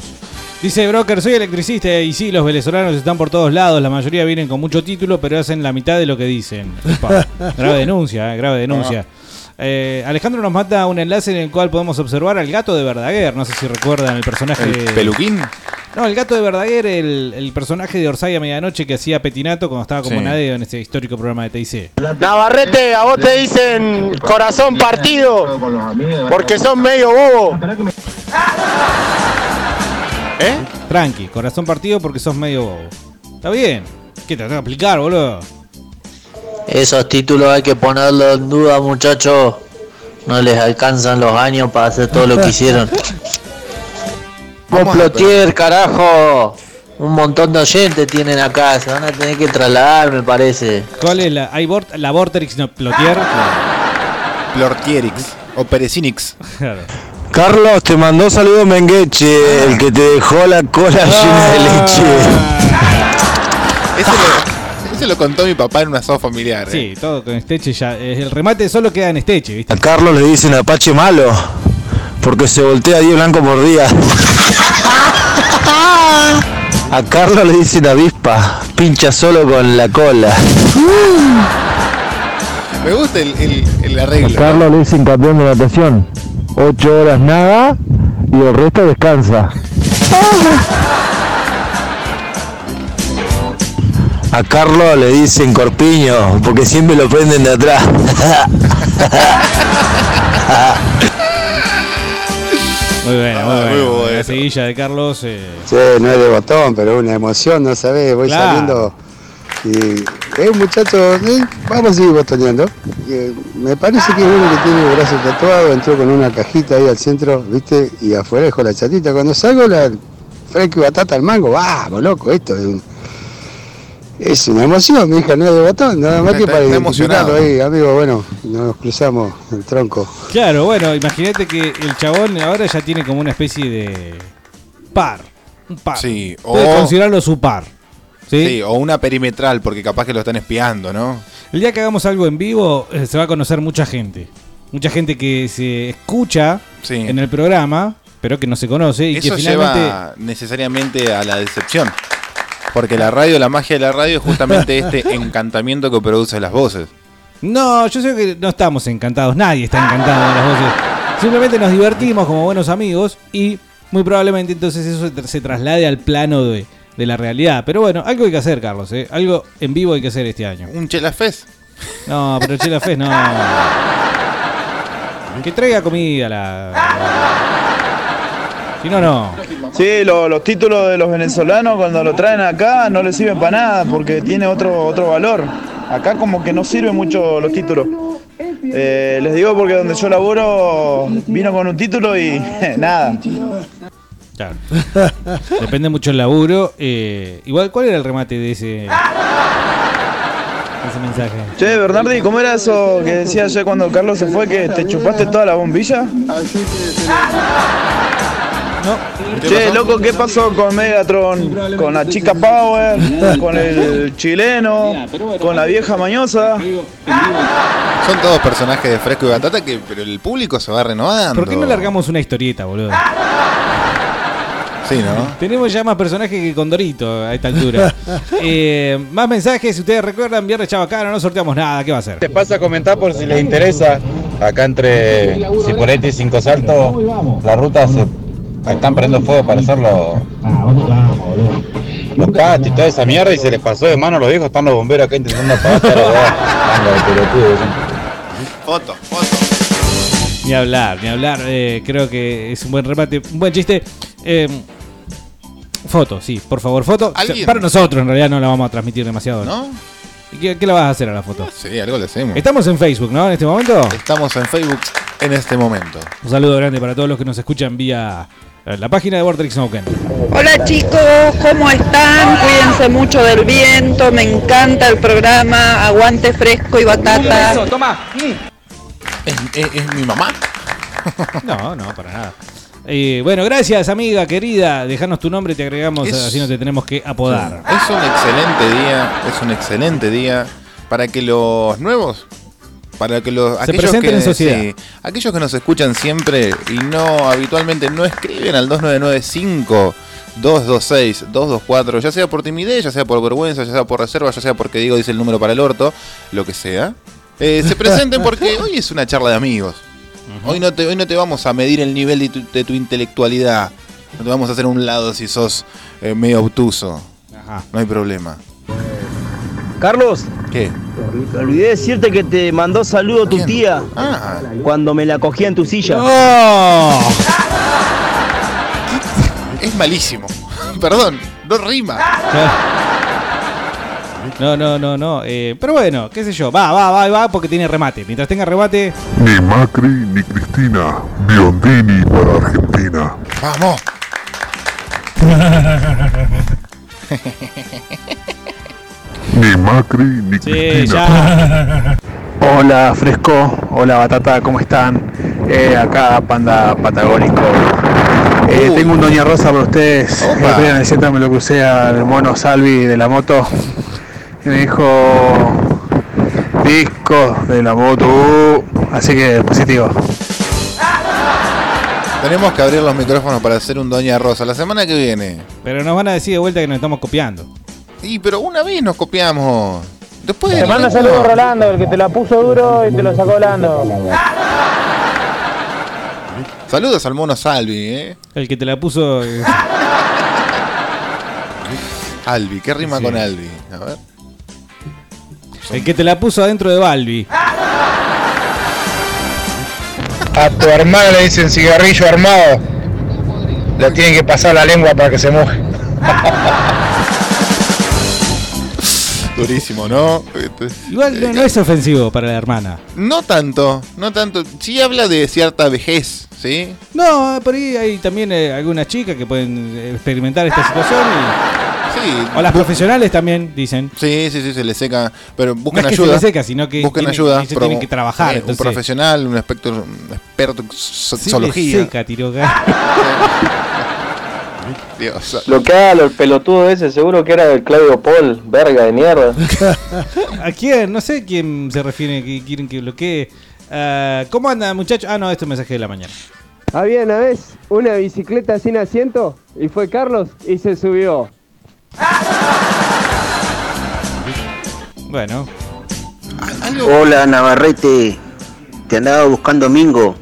Dice Broker, soy electricista y sí, los venezolanos están por todos lados, la mayoría vienen con mucho título, pero hacen la mitad de lo que dicen. Upa, grave denuncia, eh, grave denuncia. Eh, Alejandro nos mata un enlace en el cual podemos observar al gato de Verdaguer. No sé si recuerdan el personaje. ¿El peluquín? No, el gato de Verdaguer, el, el personaje de Orsay a medianoche que hacía Petinato cuando estaba como Sí. nadie en ese histórico programa de TIC. Navarrete, a vos te dicen corazón partido porque son medio bobo. ¿Eh? Tranqui, corazón partido porque sos medio bobo. Está bien. ¿Qué te tengo que explicar, boludo? Esos títulos hay que ponerlos en duda, muchachos. No les alcanzan los años para hacer todo lo que hicieron. Complotier, carajo. Un montón de oyentes tienen acá. Se van a tener que trasladar, me parece. ¿Cuál es la? ¿Hay Bort- la Vorterix no Plotier? Plortierix. O Perecinix. Claro. Carlos te mandó saludos Mengueche, el que te dejó la cola llena de leche. Ese lo, ese lo contó mi papá en un asado familiar. ¿eh? Sí, todo con Esteche ya. eh, El remate solo queda en Esteche, ¿viste? A Carlos le dicen Apache malo, porque se voltea 10 blanco por día. A Carlos le dicen avispa, pincha solo con la cola. Me gusta el, el, el A arreglo. Carlos le dicen campeón de natación. Ocho horas nada y el resto descansa. A Carlos le dicen corpiño, porque siempre lo prenden de atrás. Muy buena, Ah, muy muy buena. bueno. La seguilla de Carlos. eh, Sí, no es de botón, pero una emoción, no sabés, voy Claro. saliendo y es un muchacho, eh, vamos a seguir botoneando. Eh, me parece que es uno que tiene el brazo tatuado, entró con una cajita ahí al centro, viste, y afuera dejó la chatita. Cuando salgo la fresco y batata al mango, vamos, loco, esto es, un- es una emoción, mi hija, no es de botón, nada más que para emocionado. ahí, amigo, bueno, nos cruzamos el tronco. Claro, bueno, imagínate que el chabón ahora ya tiene como una especie de par. Un par. Sí, Puede o- considerarlo su par. ¿sí? Sí, o una perimetral, porque capaz que lo están espiando, ¿no? El día que hagamos algo en vivo, eh, se va a conocer mucha gente. Mucha gente que se escucha Sí. en el programa, pero que no se conoce y Eso que finalmente. lleva necesariamente a la decepción. Porque la radio, la magia de la radio es justamente este encantamiento que produce las voces. No, yo sé que no estamos encantados, nadie está encantado de las voces. Simplemente nos divertimos como buenos amigos y muy probablemente entonces eso se, traslade al plano de, de la realidad. Pero bueno, algo hay que hacer, Carlos, ¿eh? algo en vivo hay que hacer este año. Un Chela Fest. No, pero Chela Fest no. Que traiga comida la. Si no, no. Sí, lo- los títulos de los venezolanos cuando lo traen acá no les sirven para nada porque tiene otro, otro valor. Acá como que no sirven mucho los títulos. Eh, les digo porque donde yo laburo vino con un título y nada. Claro. Depende mucho el laburo. eh, igual, ¿cuál era el remate de ese, de ese mensaje? Che, Bernardi, ¿cómo era eso que decía ayer cuando Carlos se fue que te chupaste toda la bombilla? Che, loco, ¿qué pasó con Megatron? Con la chica Power, con el chileno, con la vieja mañosa. Son todos personajes de Fresco y Batata que pero el público se va renovando. ¿Por qué no largamos una historieta, boludo? Sí, ¿no? Tenemos ya más personajes que Condorito a esta altura. Eh, más mensajes, si ustedes recuerdan, Viernes Chabacano, no sorteamos nada, ¿qué va a hacer? Te pasa a comentar por si les interesa. Acá entre Cipolletti y Cinco Saltos, la ruta se están prendiendo fuego para hacer los, los cats y toda esa mierda y se les pasó de mano a los viejos. Están los bomberos acá intentando apagar pelotudo. Foto, foto. Ni hablar, ni hablar. eh, creo que es un buen remate, un buen chiste. Eh, foto, sí, por favor, foto. O sea, ¿Alguien? para nosotros, en realidad, no la vamos a transmitir demasiado. ¿No? ¿Y qué, qué la vas a hacer a la foto? Sí, algo le hacemos. Estamos en Facebook, ¿no? En este momento. Estamos en Facebook en este momento. Un saludo grande para todos los que nos escuchan vía eh, la página de Vortex Nauken. Hola chicos, ¿cómo están? Cuídense mucho del viento, me encanta el programa, aguante fresco y batata. Es, es- es mi mamá. No, no, para nada. Eh, bueno, gracias amiga querida. Dejanos tu nombre y te agregamos, Es- así no te tenemos que apodar. Es un excelente día, es un excelente día para que los nuevos, para que los Se presenten que, en sociedad. sí, aquellos que nos escuchan siempre y no habitualmente no escriben al 2995 226 224, ya sea por timidez, ya sea por vergüenza, ya sea por reserva, ya sea porque digo dice el número para el orto, lo que sea. eh, se presenten porque hoy es una charla de amigos. Hoy no te hoy no te vamos a medir el nivel de tu, de tu intelectualidad. No te vamos a hacer un lado si sos eh, medio obtuso. No hay problema. Carlos, ¿Qué? me olvidé decirte que te mandó saludo tu tía Ah. cuando me la cogía en tu silla. Es malísimo. Perdón, no rima. No, no, no, no. eh, pero bueno, qué sé yo. Va, va, va, va, porque tiene remate. Mientras tenga remate. Ni Macri ni Cristina. Biondini para Argentina. Vamos. Ni Macri ni Cristina. ya. Hola Fresco, hola Batata, ¿cómo están? Eh, acá Panda Patagónico. Eh, tengo un Doña Rosa para ustedes. El otro día en el centro me lo crucé al mono Salvi de la moto y me dijo disco de la moto. uh, así que positivo. Tenemos que abrir los micrófonos para hacer un Doña Rosa la semana que viene. Pero nos van a decir de vuelta que nos estamos copiando. Y pero una vez nos copiamos. Después Te manda saludos Rolando, el que te la puso duro y te lo sacó volando. Saludos al mono Salvi, ¿eh? El que te la puso. eh, Albi, ¿qué rima Sí. con Albi? A ver. el que te la puso adentro de Balbi. A tu hermana le dicen cigarrillo armado. Le tienen que pasar la lengua para que se moje. Durísimo, ¿no? Igual no, no es ofensivo para la hermana. No tanto, no tanto. Sí habla de cierta vejez, ¿sí? No, por ahí hay también eh, algunas chicas que pueden eh, experimentar esta situación. y- Sí. O las profesionales también dicen. Sí, sí, sí, se le seca. Pero busquen No es que ayuda. se le seca, sino que tiene- ayuda. tienen que trabajar, eh, entonces- Un profesional, un experto, un experto en so- Se zoología. seca, tiró. Dios. Lo que haga el pelotudo ese, seguro que era el Claudio Paul, verga de mierda. ¿A quién? No sé quién se refiere que quieren que bloquee. Ah, ¿Cómo anda, muchachos? Ah, no, esto es un mensaje de la mañana. Había una vez una bicicleta sin asiento y fue Carlos y se subió. Bueno. Hola Navarrete, te andaba buscando Mingo,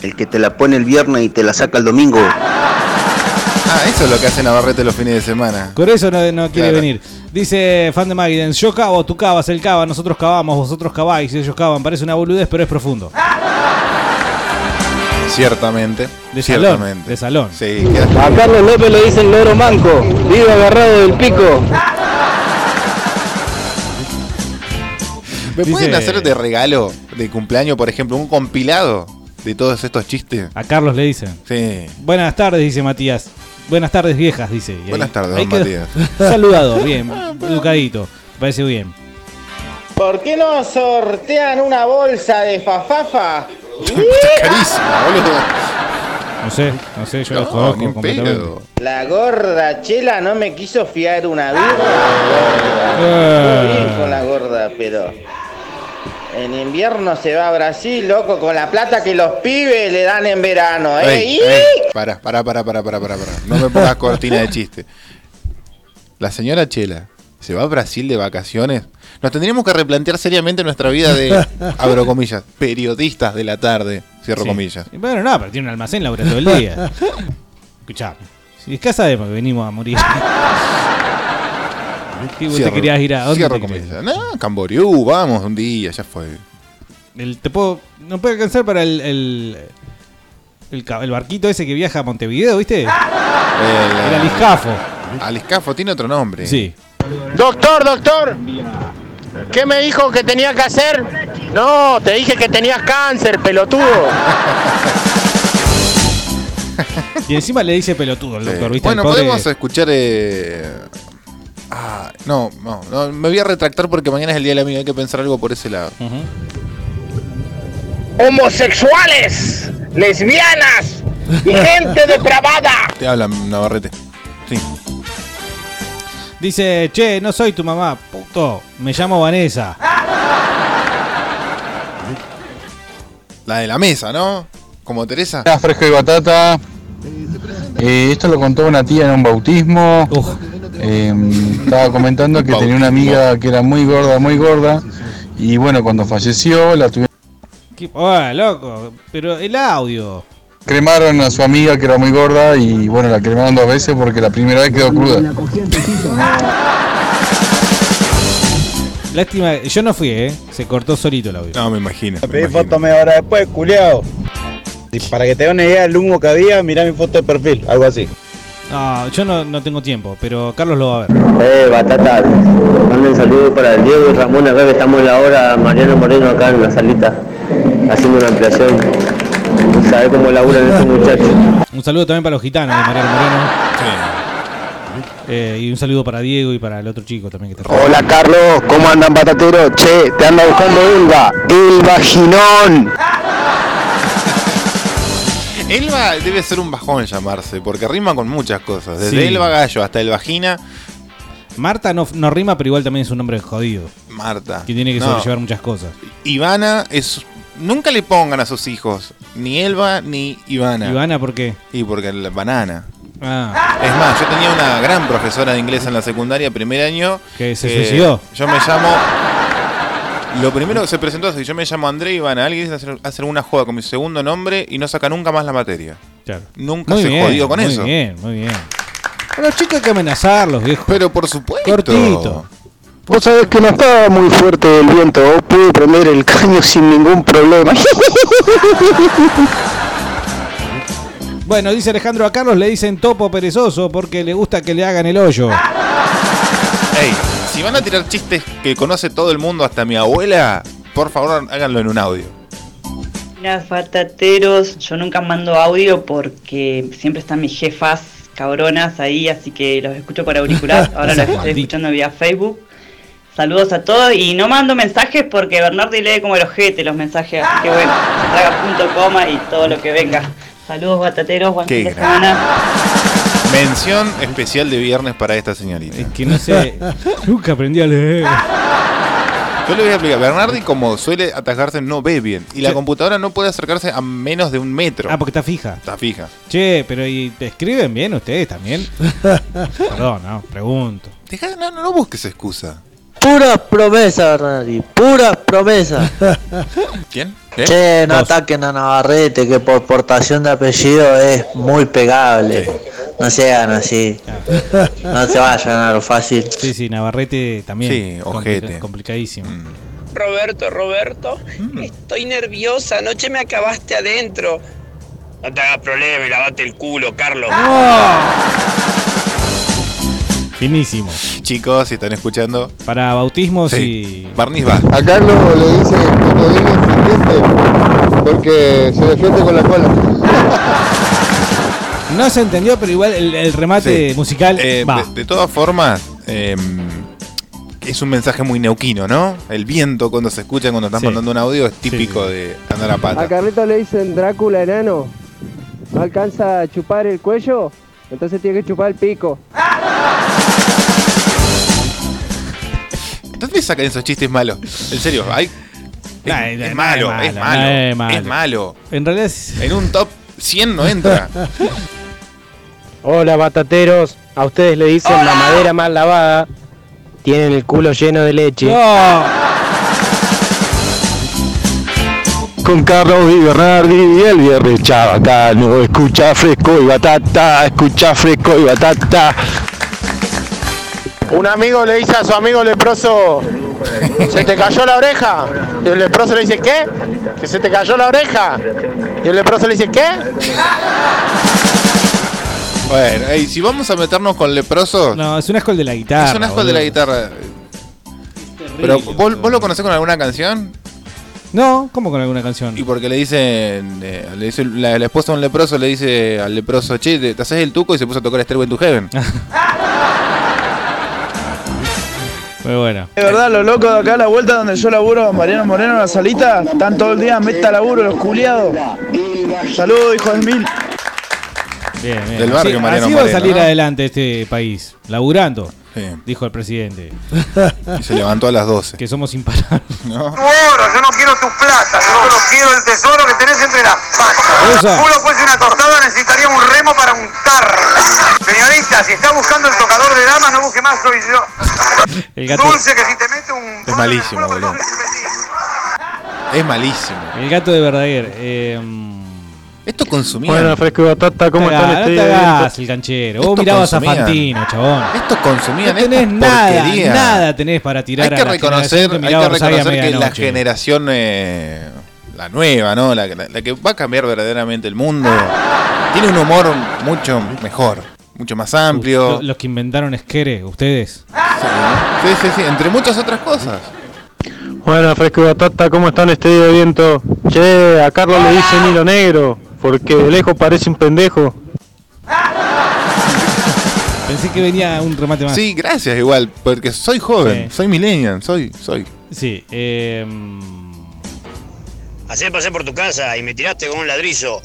el que te la pone el viernes y te la saca el domingo. Ah, eso es lo que hace Navarrete los fines de semana. Por eso no, no quiere Claro. venir. Dice fan de Maiden, yo cavo, tú cavas, él cava, nosotros cavamos, vosotros caváis, ellos cavan. Parece una boludez, pero es profundo. Ciertamente. De salón, ciertamente. de salón. Sí, A Carlos López le dicen loro manco, vive agarrado del pico. ¿Me pueden hacer de regalo de cumpleaños, por ejemplo, un compilado de todos estos chistes? A Carlos le dicen. Sí. Buenas tardes, dice Matías. Buenas tardes, viejas, dice. Y ahí- Buenas tardes, ahí don quedó. Matías. Saludado, bien, educadito. Parece bien. ¿Por qué no sortean una bolsa de fafafa? Carísimo, boludo. No sé, no sé, yo No, los conozco ni en completamente. pedo. La gorda chela no me quiso fiar una birra. Todo bien con la gorda, pero en invierno se va a Brasil, loco, con la plata que los pibes le dan en verano. ¿eh? Ey, ¡Y! ey, para, para, para, para, para, para, para. No me pongas cortina de chiste. La señora Chela se va a Brasil de vacaciones. Nos tendríamos que replantear seriamente nuestra vida de, abro comillas, periodistas de la tarde, cierro Sí. comillas. Bueno, no, pero tiene un almacén labura todo el día. Escuchá, si es que sabemos que venimos a morir. ¿Qué vos te querías ir a dónde cierro comillas. No, Camboriú, vamos, un día, ya fue. El- te puedo, no puede alcanzar para el, el, el, el barquito ese que viaja a Montevideo, ¿viste? El, El Aliscafo. Aliscafo tiene otro nombre. Sí. Doctor, doctor, ¿qué me dijo que tenía que hacer? No, te dije que tenías cáncer, pelotudo. Y encima le dice pelotudo al doctor, ¿viste? Bueno, podemos escuchar. eh, Ah, no, no, no, me voy a retractar porque mañana es el día del amigo. Hay que pensar algo por ese lado. Homosexuales, lesbianas y gente depravada. Te hablan, Navarrete. Sí. Dice, che, no soy tu mamá, puto. Me llamo Vanessa. La de la mesa, ¿no? Como Teresa. Fresco y batata. Eh, esto lo contó una tía en un bautismo. Eh, estaba comentando que tenía una amiga que era muy gorda, muy gorda. Y bueno, cuando falleció, la tuvieron. ¿Qué? Ah, loco, pero el audio. Cremaron a su amiga que era muy gorda y bueno, la cremaron dos veces porque la primera vez quedó cruda. Lástima, yo no fui, ¿eh? Se cortó solito el audio. No, me imagino. Me pedí foto media hora después, culiao. Y para que te den una idea del humo que había, mirá mi foto de perfil, algo así. No, yo no, no tengo tiempo, pero Carlos lo va a ver. Eh, batata, manden saludos para el Diego y Ramón acá que estamos en la hora, Mariano Moreno acá en la salita, haciendo una ampliación. ¿Sabe cómo laburan estos muchachos? Un saludo también para los gitanos de Mariano Moreno. Eh, y un saludo para Diego y para el otro chico también que está Hola Carlos, ¿cómo andan patatero? Che, te anda buscando Elba, Elba Ginón. Elba debe ser un bajón llamarse, porque rima con muchas cosas. Desde Sí. Elba Gallo hasta el Vagina. Marta no, no rima, pero igual también es un nombre jodido. Marta. Que tiene que No. sobrellevar muchas cosas. Ivana es. Nunca le pongan a sus hijos ni Elba ni Ivana. ¿Ivana por qué? Y porque la banana. Ah, Es más, yo tenía una gran profesora de inglés en la secundaria, primer año. que se eh, suicidó. Yo me llamo. Lo primero que se presentó así: yo me llamo André Ivana. Alguien dice hacer, hacer una joda con mi segundo nombre y no saca nunca más la materia. Claro. Nunca Muy se bien, jodió con muy eso. bien, muy bien. A los chicos hay que amenazarlos, viejo. Pero por supuesto. Cortito. Vos sabés que no estaba muy fuerte el viento, pude prender el caño sin ningún problema. Bueno, dice Alejandro a Carlos, le dicen topo perezoso porque le gusta que le hagan el hoyo. Ey, si van a tirar chistes que conoce todo el mundo, hasta mi abuela, por favor háganlo en un audio. Las batateros, yo nunca mando audio porque siempre están mis jefas cabronas ahí, así que los escucho por auricular. Ahora los estoy escuchando vía Facebook. Saludos a todos y no mando mensajes porque Bernardi lee como el ojete los mensajes, así que bueno, se traga punto coma y todo lo que venga. Saludos batateros, buen Qué fin de grande. semana. Mención especial de viernes para esta señorita. Es que no sé. Nunca aprendí a leer. Yo le voy a explicar. Bernardi, como suele atajarse, no ve bien. Y la Sí. computadora no puede acercarse a menos de un metro. Ah, porque está fija. Está fija. Che, pero ¿y te escriben bien ustedes también? Perdón, no, pregunto. Deja, no, no, no busques excusa. Puras promesas, Bernardi, puras promesas. ¿Quién? Che, no ataquen a Navarrete, que por portación de apellido es muy pegable. No sean así. No se vayan a lo fácil. Sí, sí, Navarrete también. Sí, ojete. Complica- complicadísimo. Roberto, Roberto, estoy nerviosa, anoche me acabaste adentro. No te hagas problema y lavate el culo, Carlos. Finísimo. Chicos, si están escuchando. Para bautismos Sí. y. Barniz va. A Carlos le dice cocodrilo fingiente que se defiende con la cola. No se entendió, pero igual el, el remate Sí. musical Eh, va. de, de todas formas, eh, es un mensaje muy neuquino, ¿no? El viento cuando se escucha cuando están Sí. mandando un audio es típico de andar a A pata. Carlito le dicen Drácula enano. No alcanza a chupar el cuello, entonces tiene que chupar el pico. ¿Dónde sacan esos chistes malos? En serio, hay. Es, Nah, es nah, malo, es malo, es malo. es malo. En realidad es- En un top 100 no entra. Hola batateros, a ustedes le dicen la madera mal lavada, tienen el culo lleno de leche. Con Carlos y Bernardi el viernes chabacano. Escucha fresco y batata, escucha fresco y batata. Un amigo le dice a su amigo leproso, ¿se te cayó la oreja? Y el leproso le dice, ¿qué? Que se te cayó la oreja. Y el leproso le dice, ¿qué? Bueno, ey, si vamos a meternos con leprosos, No, es un asco el de la guitarra. es un asco de la guitarra. Pero, ¿vos, vos lo conocés con alguna canción? No, ¿cómo con alguna canción? Y porque le dicen, eh, le dice la, la esposa de un leproso le dice al leproso, che, te, te haces el tuco y se puso a tocar Stairway to Heaven. Muy bueno. De verdad, los locos de acá a la vuelta donde yo laburo, Mariano Moreno en la salita, están todo el día meta laburo los culiados. Saludos, hijos de mil. Bien, bien. Del barrio, así, Mariano así va a Moreno, salir ¿no? adelante este país, laburando, Sí. dijo el presidente. Y se levantó a las 12. Que somos imparables. ¿no? oro, yo no quiero tu plata, yo solo quiero el tesoro que tenés entre las patas. Si culo fuese una tortada, necesitaría un remo para untar. Señorita, si está buscando el tocador de damas, no busque más, soy yo. El gato, Dulce que si te mete un... Es malísimo, boludo. Es malísimo. el gato de Verdaguer. Eh, Esto consumía. Bueno, fresco y batata, ¿cómo no están? te hagas el canchero. Vos Esto mirabas a. Fantino, chabón. Estos consumían No tenés nada, nada tenés para tirar Hay que a la reconocer, generación que hay que miraba Rosario a reconocer que la medianoche. generación, eh, la nueva, ¿no? La, la- la que va a cambiar verdaderamente el mundo, tiene un humor mucho mejor, mucho más amplio. Los que inventaron Esquere, ustedes. Sí, sí, sí, entre muchas otras cosas. Bueno, fresco y batata, ¿cómo están este día de viento? Che, a Carlos le dicen hilo negro, porque de lejos parece un pendejo. Pensé que venía un remate más. Sí, gracias igual, porque soy joven, Sí. soy millennial, soy, soy. Sí, eh, Ayer pasé por tu casa y me tiraste con un ladrillo.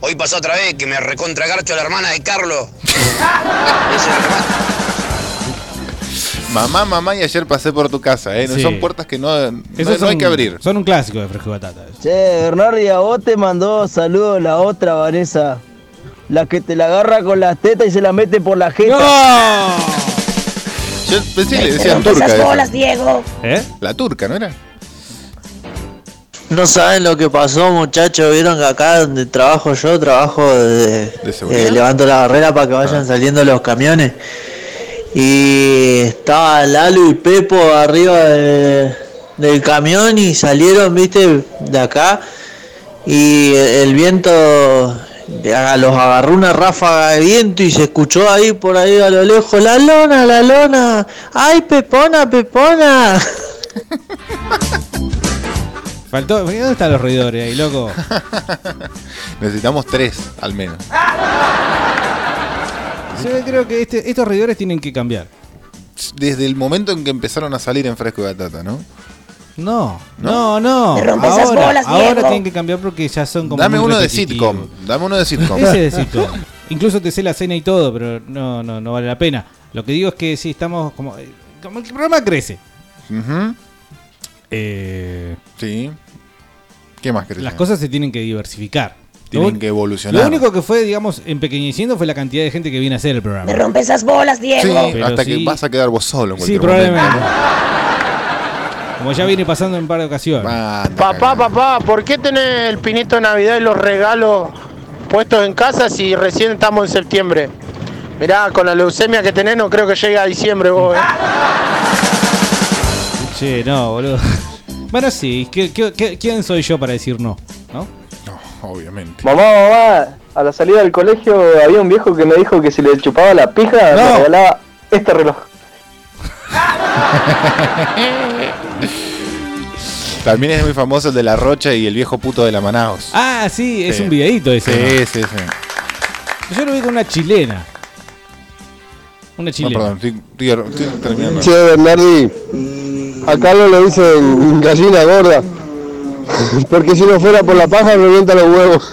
Hoy pasó otra vez que me recontra garcho a la hermana de Carlos. Ese el remate. Mamá, mamá, y ayer pasé por tu casa, ¿eh? No Sí. Son puertas que no, no, esos no hay son- que abrir. Son un clásico de Fresco y Batata. Che, Bernardi, a vos te mandó saludos la otra Vanessa. La que te la agarra con las tetas y se la mete por la jeta. Yo pensé que le decían turca. esas esa. bolas, Diego. ¿Eh? La turca, ¿no era? No saben lo que pasó, muchachos. Vieron que acá donde trabajo yo, trabajo de, seguridad? eh, levanto la barrera para que vayan saliendo los camiones. Y estaba Lalo y Pepo arriba de- del camión y salieron, viste, de acá. Y el viento los agarró una ráfaga de viento y se escuchó ahí por ahí a lo lejos, la lona, la lona. ¡Ay, Pepona, Pepona! Faltó. ¿Dónde están los reidores ahí, loco? Necesitamos tres, al menos. Yo creo que este- estos reidores tienen que cambiar. Desde el momento en que empezaron a salir en fresco y batata, ¿no? No, no, no. Me rompe esas ahora, bolas, ahora Diego. tienen que cambiar porque ya son como. Dame uno de sitcom. Dame uno de sitcom. Ese de sitcom. Incluso te sé la cena y todo, pero no, no, no vale la pena. Lo que digo es que sí estamos como. eh, Como el programa crece. Eh, Sí. ¿Qué más querés? las cosas se tienen que diversificar. Tienen Lo que evolucionar. Lo único que fue, digamos, empequeñeciendo fue la cantidad de gente que viene a hacer el programa. Me rompe esas bolas, Diego. Sí, Pero hasta sí. que vas a quedar vos solo en Sí, probablemente. Como ya viene pasando en un par de ocasiones. Papá, papá, ¿por qué tenés el pinito de Navidad y los regalos puestos en casa si recién estamos en septiembre? Mirá, con la leucemia que tenés no creo que llegue a diciembre vos, eh. Che, no, boludo. Bueno, sí. ¿qué- qué- qué- quién soy yo para decir no? ¿No? Obviamente. Mamá, mamá, a la salida del colegio había un viejo que me dijo que si le chupaba la pija me regalaba este reloj. También es muy famoso el de la Rocha y el viejo puto de la Manaos. Ah, sí, es Sí. un videíto ese. Sí, ¿no? sí, sí. Yo lo vi con una chilena. Una No, chilena. perdón, estoy, estoy- estoy terminando. Che, Bernardi, a Carlos le dicen gallina gorda. Porque si no fuera por la paja, revienta los huevos.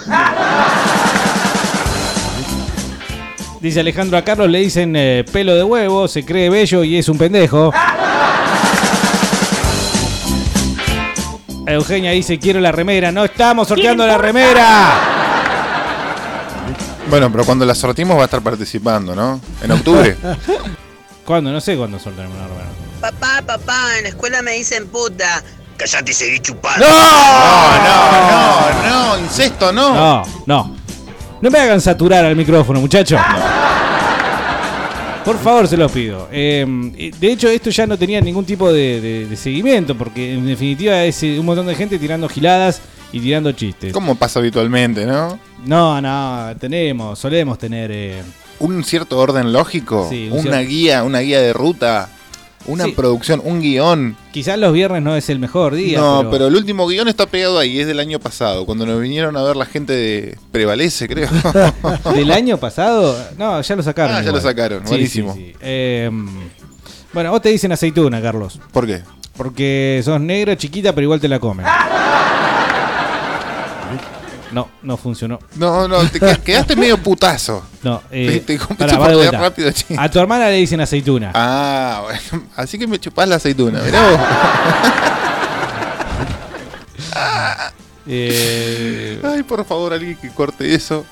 Dice Alejandro a Carlos, le dicen eh, pelo de huevo, se cree bello y es un pendejo. Eugenia dice, quiero la remera. No estamos sorteando la remera. Bueno, pero cuando la sortimos va a estar participando, ¿no? En octubre. ¿Cuándo? No sé cuándo sortearemos una remera. Papá, papá, en la escuela me dicen puta. Callate y seguí chupando. No, no, no, incesto, no. No, no. No me hagan saturar al micrófono, muchachos. Por favor, se los pido. Eh, de hecho, esto ya no tenía ningún tipo de, de- de seguimiento, porque en definitiva es eh, un montón de gente tirando giladas y tirando chistes. Como pasa habitualmente, ¿no? No, no, tenemos, solemos tener... eh, Un cierto orden lógico, Sí, un una cierto- guía, una guía de ruta, una Sí. producción, un guion. Quizás los viernes no es el mejor día. no, pero... el último guion está pegado ahí, es del año pasado, cuando nos vinieron a ver la gente de Prevalece, creo. ¿Del año pasado? No, ya lo sacaron. Ah, ya lo sacaron, Sí, buenísimo. sí, sí. Eh, bueno, vos te dicen aceituna, Carlos. ¿Por qué? Porque sos negra, chiquita, pero igual te la comen. No, no funcionó. No, no, te qued- quedaste medio putazo. No, eh, Te- te pará, va de vuelta. rápido, che. A tu hermana le dicen aceituna. Ah, bueno, así que me chupás la aceituna, mirá vos. Eh, Ay, por favor, alguien que corte eso.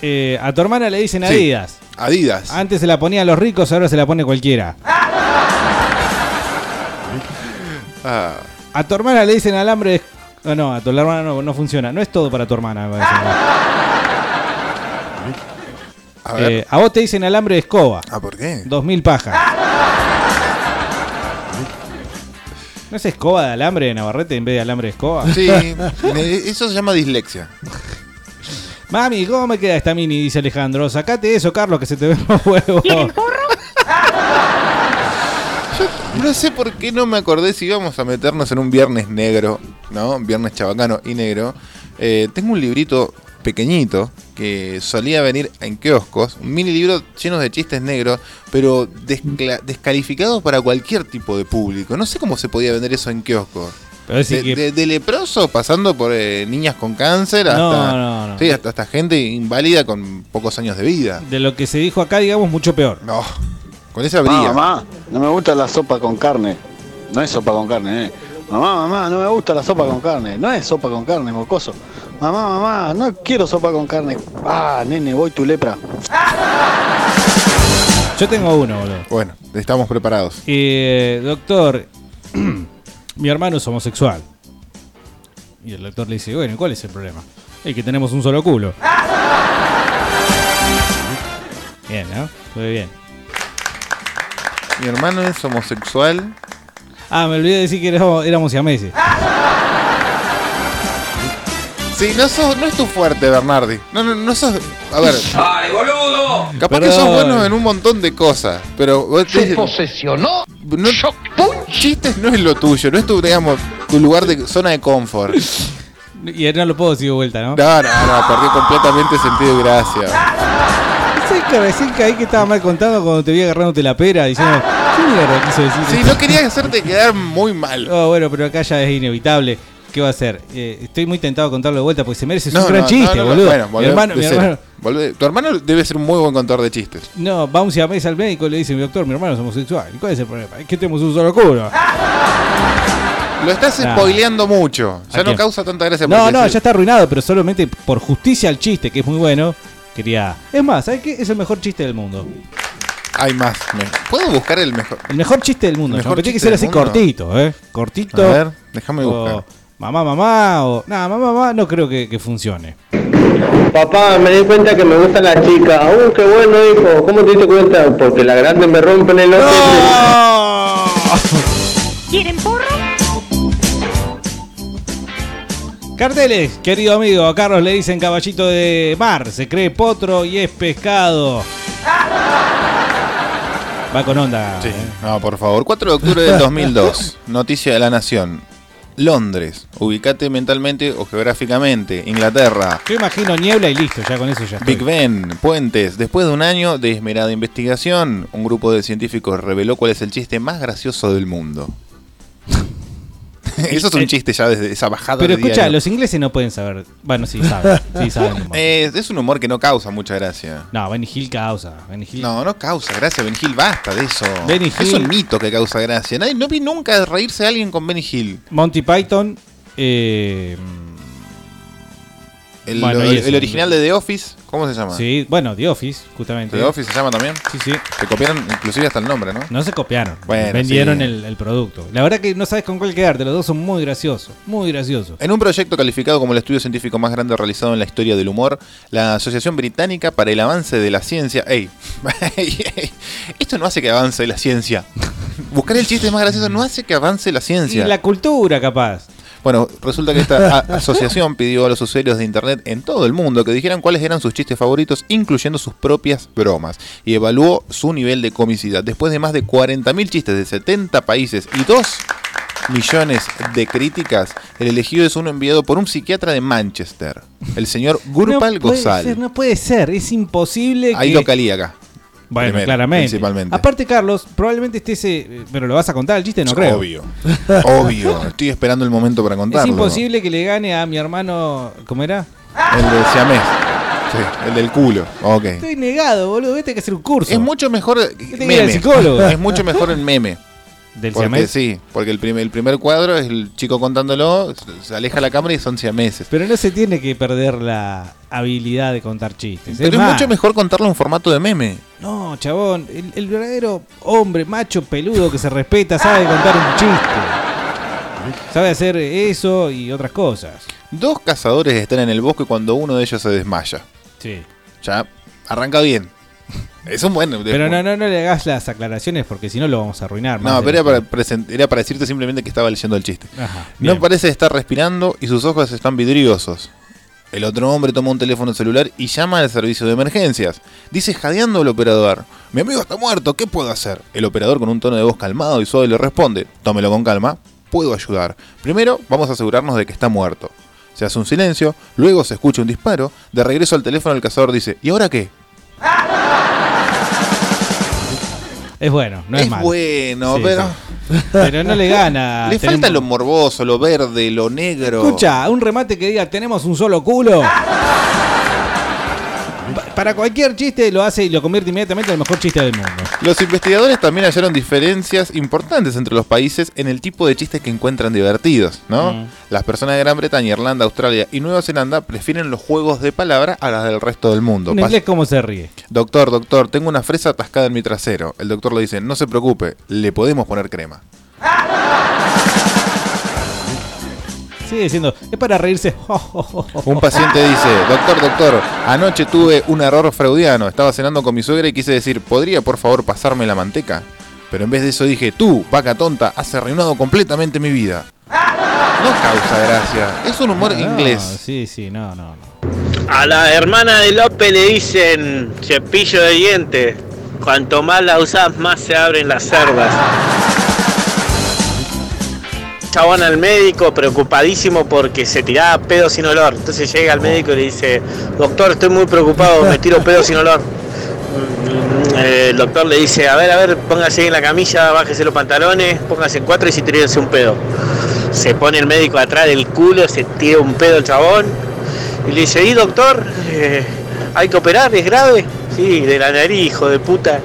eh, a tu hermana le dicen Sí. Adidas. Adidas. Antes se la ponían los ricos, ahora se la pone cualquiera. Ah, A tu hermana le dicen alambre de... No, no, a tu hermana no, no funciona. No es todo para tu hermana, me parece. a ver. Eh, a vos te dicen alambre de escoba. Ah, ¿por qué? Dos mil pajas. ¿No es escoba de alambre de Navarrete en vez de alambre de escoba? Sí, me- eso se llama dislexia. Mami, ¿cómo me queda esta mini? Dice Alejandro. Sacate eso, Carlos, que se te ven los huevos. No sé por qué no me acordé si íbamos a meternos en un viernes negro, ¿no? Viernes chabacano y negro. Eh, tengo un librito pequeñito que solía venir en kioscos, un mini libro lleno de chistes negros, pero descalificados para cualquier tipo de público. No sé cómo se podía vender eso en kioscos. Pero De, que- de- de leproso pasando por eh, niñas con cáncer hasta, No, no, no. Sí, hasta, hasta gente inválida con pocos años de vida. De lo que se dijo acá, digamos, mucho peor. No, con esa brilla. Mamá, no me gusta la sopa con carne. No es sopa con carne, eh. Mamá, mamá, no me gusta la sopa con carne. No es sopa con carne, mocoso. Mamá, mamá, no quiero sopa con carne. Ah, nene, voy tu lepra. Yo tengo uno, boludo. Bueno, estamos preparados. Eh, doctor, mi hermano es homosexual. Y el doctor le dice, bueno, ¿y ¿cuál es el problema? Es que tenemos un solo culo. Bien, ¿no? Muy bien. Mi hermano es homosexual. Ah, me olvidé de decir que éramos, éramos siameses. Sí, no, sos, no es tu fuerte, Bernardi. No, no, no sos. A ver. ¡Ay, boludo! Capaz que sos bueno en un montón de cosas, pero vos Se te- posesionó. no, chistes no es lo tuyo, no es tu, digamos, tu lugar de zona de confort. Y no lo puedo decir de vuelta, ¿no? No, no, no, perdió completamente sentido y gracia. ¿Sabes que recién caí que estaba mal contando cuando te vi agarrándote la pera diciendo, ¿qué mierda quiso decir? Sí, no quería hacerte quedar muy mal. Oh, bueno, pero acá ya es inevitable. ¿Qué va a hacer? Eh, estoy muy tentado a contarlo de vuelta porque se merece No, un gran chiste, boludo. Bueno, mi volvé hermano, de mi cero. hermano- Volvé- Tu hermano debe ser un muy buen contador de chistes. No, vamos a mes al médico y le dice, mi doctor, mi hermano es homosexual. ¿Y cuál es el problema? Es que tenemos un solo culo. Lo estás Nah. spoileando mucho. Ya ¿A no quién? causa tanta gracia. No, no, es- ya está arruinado, pero solamente por justicia al chiste, que es muy bueno, quería... Es más, ¿sabes qué? Es el mejor chiste del mundo. Hay más. ¿Puedo buscar el mejor? El mejor chiste del mundo. El mejor pero tiene que ser así mundo. cortito, ¿eh? Cortito. A ver, déjame o buscar. Mamá, mamá, o... Nada, mamá, mamá, no creo que, que funcione. Papá, me di cuenta que me gusta la chica. Uh, qué bueno, hijo. ¿Cómo te diste cuenta? Porque la grande me rompen el ojo. ¿Quieren porro? Carteles, querido amigo, a Carlos le dicen caballito de mar, se cree potro y es pescado. Va con onda. Sí, ¿eh? no, por favor. 4 de octubre del 2002. Noticia de la Nación. Londres. Ubicate mentalmente o geográficamente. Inglaterra. Yo imagino niebla y listo, ya con eso ya estoy. Big Ben, Puentes. Después de un año de esmerada investigación, un grupo de científicos reveló cuál es el chiste más gracioso del mundo. Eso es un chiste ya desde esa bajada Pero de escucha, diario. los ingleses no pueden saber. Bueno, sí saben. Sí saben. humor. Eh, es un humor que no causa mucha gracia. No, Benny Hill causa. Benny Hill. No, no causa gracia, Benny Hill, basta de eso. Benny Es Hill. un mito que causa gracia. Nadie, no vi nunca reírse a alguien con Benny Hill. Monty Python. eh, El, Bueno, el- y eso. el original de The Office, ¿cómo se llama? sí, bueno, The Office, justamente. ¿The Office se llama también? Sí, sí. Se copiaron inclusive hasta el nombre, ¿no? No se copiaron. Bueno, vendieron sí. el, el producto. La verdad que no sabes con cuál quedarte. Los dos son muy graciosos. Muy graciosos. En un proyecto calificado como el estudio científico más grande realizado en la historia del humor, la Asociación Británica para el Avance de la Ciencia. ¡Ey! ey, ey, Esto no hace que avance la ciencia. Buscar el chiste más gracioso no hace que avance la Y ciencia. la cultura, capaz. Bueno, resulta que esta asociación pidió a los usuarios de internet en todo el mundo que dijeran cuáles eran sus chistes favoritos, incluyendo sus propias bromas, y evaluó su nivel de comicidad. Después de más de 40.000 chistes de 70 países y 2 millones de críticas, el elegido es uno enviado por un psiquiatra de Manchester, el señor Gurpal no puede Gosal. ser, no puede ser. Es imposible Hay que... localía acá. Bueno, Primero, claramente. Principalmente. Aparte, Carlos, probablemente esté ese... Pero lo vas a contar el chiste, no creo. Obvio. Obvio. Estoy esperando el momento para contarlo. Es imposible que le gane a mi hermano... ¿Cómo era? El de Siamés. Sí, el del culo. Ok. Estoy negado, boludo. Vete que hacer un curso. Es mucho mejor ir al psicólogo. Es mucho mejor el meme. ¿Del porque, siamés? Sí, porque el primer, el primer cuadro es el chico contándolo, se aleja la cámara y son siameses. Pero no se tiene que perder la habilidad de contar chistes. Pero es, más, mucho mejor contarlo en formato de meme. No, chabón. El, el verdadero hombre, macho, peludo que se respeta, sabe contar un chiste. Sabe hacer eso y otras cosas. Dos cazadores están en el bosque cuando uno de ellos se desmaya. Sí. Ya arranca bien. Es un buen. Pero no, no, no le hagas las aclaraciones porque si no lo vamos a arruinar. No, pero era para, present- era para decirte simplemente que estaba leyendo el chiste. Ajá, no parece estar respirando y sus ojos están vidriosos. El otro hombre toma un teléfono celular y llama al servicio de emergencias. Dice jadeando al operador: Mi amigo está muerto, ¿qué puedo hacer? El operador, con un tono de voz calmado y suave, le responde: Tómelo con calma, puedo ayudar. Primero, vamos a asegurarnos de que está muerto. Se hace un silencio, luego se escucha un disparo. De regreso al teléfono, el cazador dice: ¿Y ahora qué? Es bueno, no es, es malo. bueno, Sí, pero. Pero no le gana. Le falta lo morboso, lo verde, lo negro. Escucha, un remate que diga tenemos un solo culo. Pa- Para cualquier chiste lo hace y lo convierte inmediatamente en el mejor chiste del mundo. Los investigadores también hallaron diferencias importantes entre los países en el tipo de chistes que encuentran divertidos, ¿no? Mm. Las personas de Gran Bretaña, Irlanda, Australia y Nueva Zelanda prefieren los juegos de palabra a las del resto del mundo. En inglés, ¿cómo se ríe? Doctor, doctor, tengo una fresa atascada en mi trasero. El doctor le dice, no se preocupe, le podemos poner crema. Sigue diciendo, es para reírse. Un paciente dice, doctor, doctor, anoche tuve un error freudiano. Estaba cenando con mi suegra y quise decir, ¿podría por favor pasarme la manteca? Pero en vez de eso dije, tú, vaca tonta, has arruinado completamente mi vida. No causa gracia, es un humor No, inglés. Sí, sí, no, no, no. A la hermana de López le dicen cepillo de dientes. Cuanto más la usas, más se abren las cerdas. Chabón al médico preocupadísimo porque se tiraba pedo sin olor. Entonces llega al médico y le dice, doctor, estoy muy preocupado, me tiro pedo sin olor. Mm, eh, El doctor le dice, a ver, a ver, póngase en la camilla, bájese los pantalones, póngase en cuatro y si tírense un pedo. Se pone el médico atrás del culo, se tira un pedo el chabón y le dice, ¿y doctor? Eh, ¿Hay que operar? ¿Es grave? Sí, de la nariz, hijo de puta.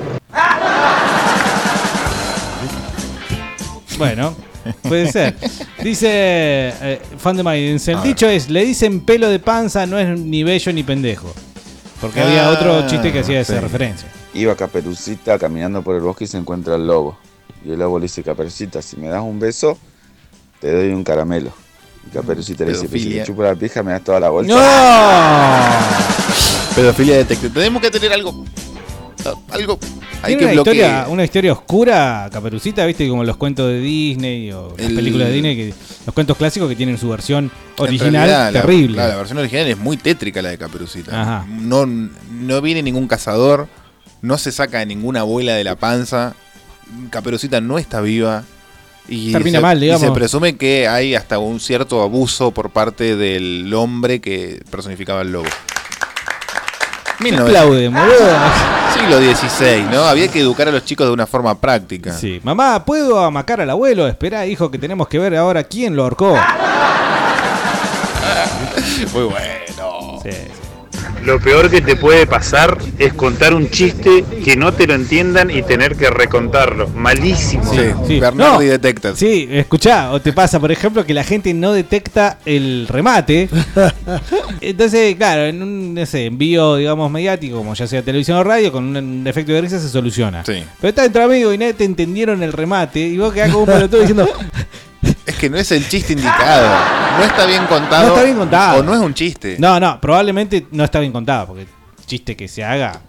Bueno, puede ser. Dice eh, fan de Maidens, el dicho es, le dicen pelo de panza, no es ni bello ni pendejo. Porque había Ah, otro chiste que hacía esa referencia. Iba Caperucita caminando por el bosque y se encuentra el lobo. Y el lobo le dice, Caperucita, si me das un beso, te doy un caramelo. Y Caperucita le dice, "Pero si me chupo la pija, me das toda la bolsa. Pedofilia detective. Tenemos que tener algo. Algo. Hay Tiene que una bloquear. historia, una historia oscura, Caperucita, viste, como los cuentos de Disney o las El- películas de Disney, que, los cuentos clásicos que tienen su versión original realidad, terrible. La, versión original es muy tétrica la de Caperucita. Ajá. No, no viene ningún cazador, no se saca ninguna abuela de la panza. Caperucita no está viva. Y Termina se, mal, y se presume que hay hasta un cierto abuso por parte del hombre que personificaba al lobo. ¿Qué aplauden, boludo? Siglo XVI, ¿no? Había que educar a los chicos de una forma práctica. Sí. Mamá, ¿puedo amacar al abuelo? Espera, hijo, que tenemos que ver ahora quién lo ahorcó. Muy bueno. Lo peor que te puede pasar es contar un chiste que no te lo entiendan y tener que recontarlo. Malísimo. Sí. No. Sí, escuchá, o te pasa, por ejemplo, que la gente no detecta el remate. Entonces, claro, en un no sé, envío, digamos, mediático, como ya sea televisión o radio, con un efecto de risa se soluciona. Sí. Pero está entre amigos y nadie te entendieron el remate y vos quedás como un pelotudo diciendo, Es que no es el chiste indicado. No está bien contado. No está bien contado. O no es un chiste. No, no, probablemente no está bien contado, porque chiste que se haga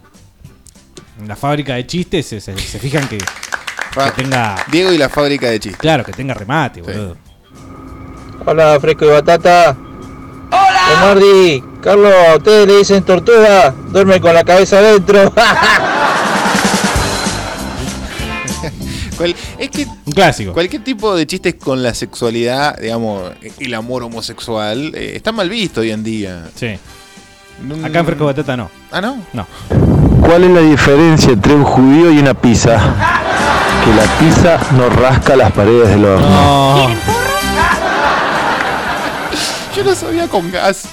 en la fábrica de chistes se, se- se fijan que, que tenga. Diego y la fábrica de chistes. Claro, que tenga remate, boludo. Hola, fresco de batata. ¡Hola! Mardi, Carlos, a ustedes le dicen tortuga, duerme con la cabeza adentro. Cual- es que Un clásico. cualquier tipo de chistes con la sexualidad, digamos, el amor homosexual, eh, está mal visto hoy en día. Sí. Acá en Fresco Batata no. Ah, no. No. ¿Cuál es la diferencia entre un judío y una pizza? Que la pizza no rasca las paredes del horno. Yo no sabía con gas.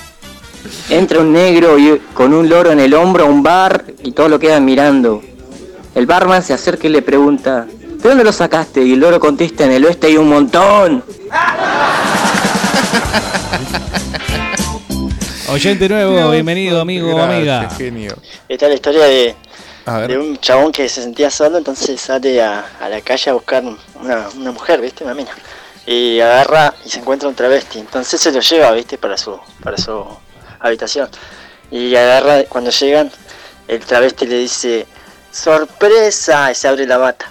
Entra un negro y con un loro en el hombro a un bar y todos lo quedan mirando. El barman se acerca y le pregunta, ¿de dónde lo sacaste? Y el loro contesta, en el oeste hay un montón. Oyente nuevo, bienvenido, amigo o amiga. genio. Esta es la historia de, un chabón que se sentía solo, entonces sale a, a la calle a buscar una, una mujer, ¿viste? Una mina. Y agarra y se encuentra un travesti. Entonces se lo lleva, ¿viste? Para su, para su habitación. Y agarra, cuando llegan, el travesti le dice, ¡sorpresa! Y se abre la bata.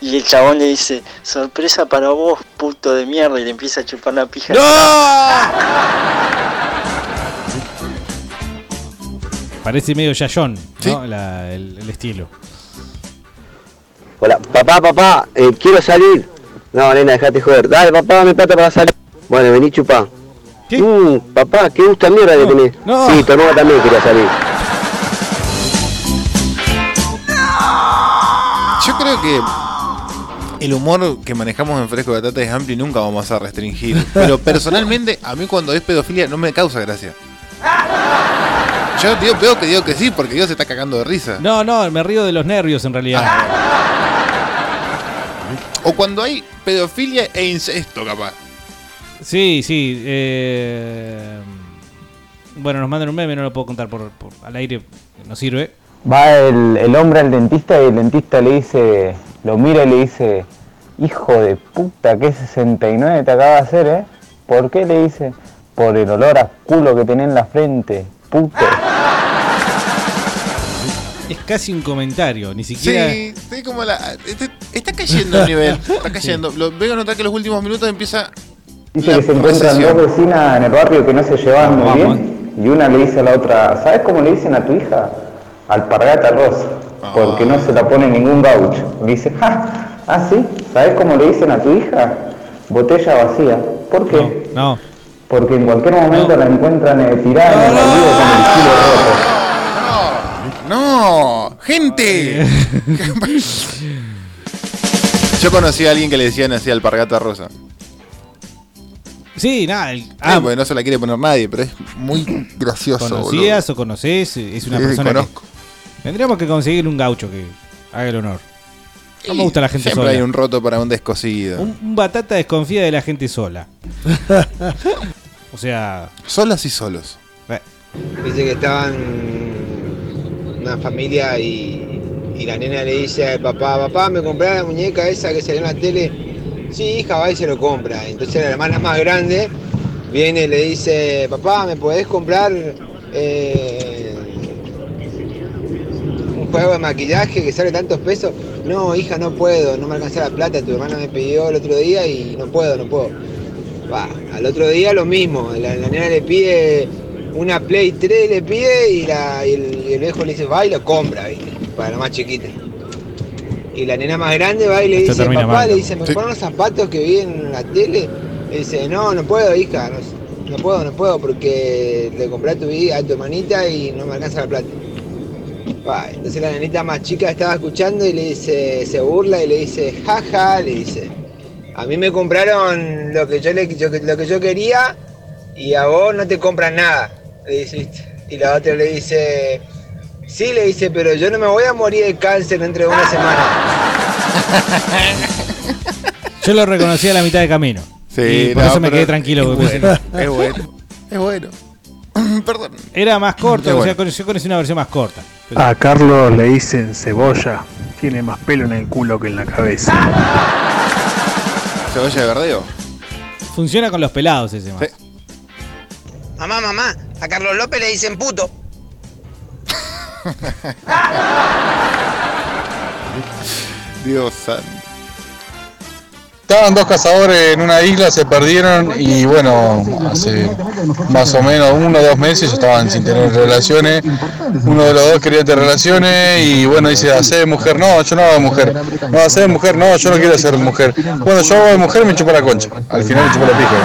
Y el chabón le dice, sorpresa para vos, puto de mierda, y le empieza a chupar la pija. Parece medio Yayón, ¿no? La- el, el estilo. Hola, papá, papá, eh, quiero salir. No, nena, dejate joder. Dale, papá, dame plata para salir. Bueno, vení chupá. Mm, papá, qué gusta mierda que tenés. Sí, tu también quería salir. Yo creo que el humor que manejamos en Fresco de Batata es amplio y nunca vamos a restringir. Pero personalmente, a mí cuando es pedofilia no me causa gracia. Yo digo, veo que digo que sí, porque Dios se está cagando de risa. No, no, me río de los nervios en realidad. O cuando hay pedofilia e incesto, capaz. Sí, sí. eh, Bueno, nos mandan un meme, no lo puedo contar por, por- al aire, no sirve. Va el, el hombre al dentista y el dentista le dice, lo mira y le dice, hijo de puta, ¿qué 69 te acaba de hacer, eh? ¿Por qué le dice? Por el olor a culo que tenés en la frente, puto. Es casi un comentario, ni siquiera. Sí, sí, como la. este- está cayendo el nivel. Está cayendo. Lo, veo notar que los últimos minutos empieza. Dice la que se encuentran dos vecinas en el barrio que no se llevaban muy bien y una le dice a la otra, ¿sabes cómo le dicen a tu hija? Alpargata rosa, porque no se la pone ningún gaucho. Dice, ¡ja! ¿Ah, sí? ¿Sabes cómo le dicen a tu hija? Botella vacía. ¿Por qué? No. Porque en cualquier momento la encuentran eh, tirada en el baldío con el culo roto. ¡No! ¡Gente! Yo conocí a alguien que le decían así alpargata rosa. Sí, nada. el- Ah, ah, porque no se la quiere poner nadie, pero es muy gracioso, ¿Conocías o conocés? Es una Sí, persona conozco. que... Tendríamos que conseguir un gaucho que haga el honor. No me gusta la gente Siempre sola. hay un roto para un descosido. Un, un batata desconfía de la gente sola. o sea... Solas y solos. Dice que estaban una familia y, y la nena le dice al papá, papá, ¿me compré la muñeca esa que salió en la tele? Sí, hija, va y se lo compra. Entonces la hermana más grande viene y le dice, papá, ¿me podés comprar eh, un juego de maquillaje que sale tantos pesos? No, hija, no puedo, no me alcanza la plata, tu hermana me pidió el otro día y no puedo, no puedo. Va, al otro día lo mismo, la, la nena le pide una Play 3, le pide y, la, y el, y el viejo le dice, va y lo compra, ¿viste? Para la más chiquita. Y la nena más grande va y le Esto dice, papá, mal, le dice, ¿me Sí. ponen los zapatos que vi en la tele? Le dice, no, no puedo, hija, no, no puedo, no puedo, porque le compré a tu, a tu hermanita y no me alcanza la plata. Entonces la nenita más chica estaba escuchando y le dice, se burla y le dice, jaja, le dice, a mí me compraron lo que yo, le, yo- lo que yo quería y a vos no te compran nada. Le dice. Y la otra le dice, sí, le dice, pero yo no me voy a morir de cáncer dentro de una semana. Yo lo reconocí a la mitad de camino. Sí, y por no, eso me quedé tranquilo. es porque bueno, es bueno, es bueno. Perdón. Era más corto, Es o sea, bueno. yo conocí una versión más corta. A Carlos le dicen cebolla. Tiene más pelo en el culo que en la cabeza. ¿Cebolla de verdeo? Funciona con los pelados ese más. Mamá, mamá, a Carlos López le dicen puto. Dios santo. Estaban dos cazadores en una isla, se perdieron y bueno, hace más o menos uno o dos meses estaban sin tener relaciones. Uno de los dos quería tener relaciones y bueno, dice, hacer mujer, no, yo no hago mujer. No, hacer de mujer, no, yo no quiero ser mujer. Bueno, yo hago de mujer me chupo la concha. Al final me chupo la pija.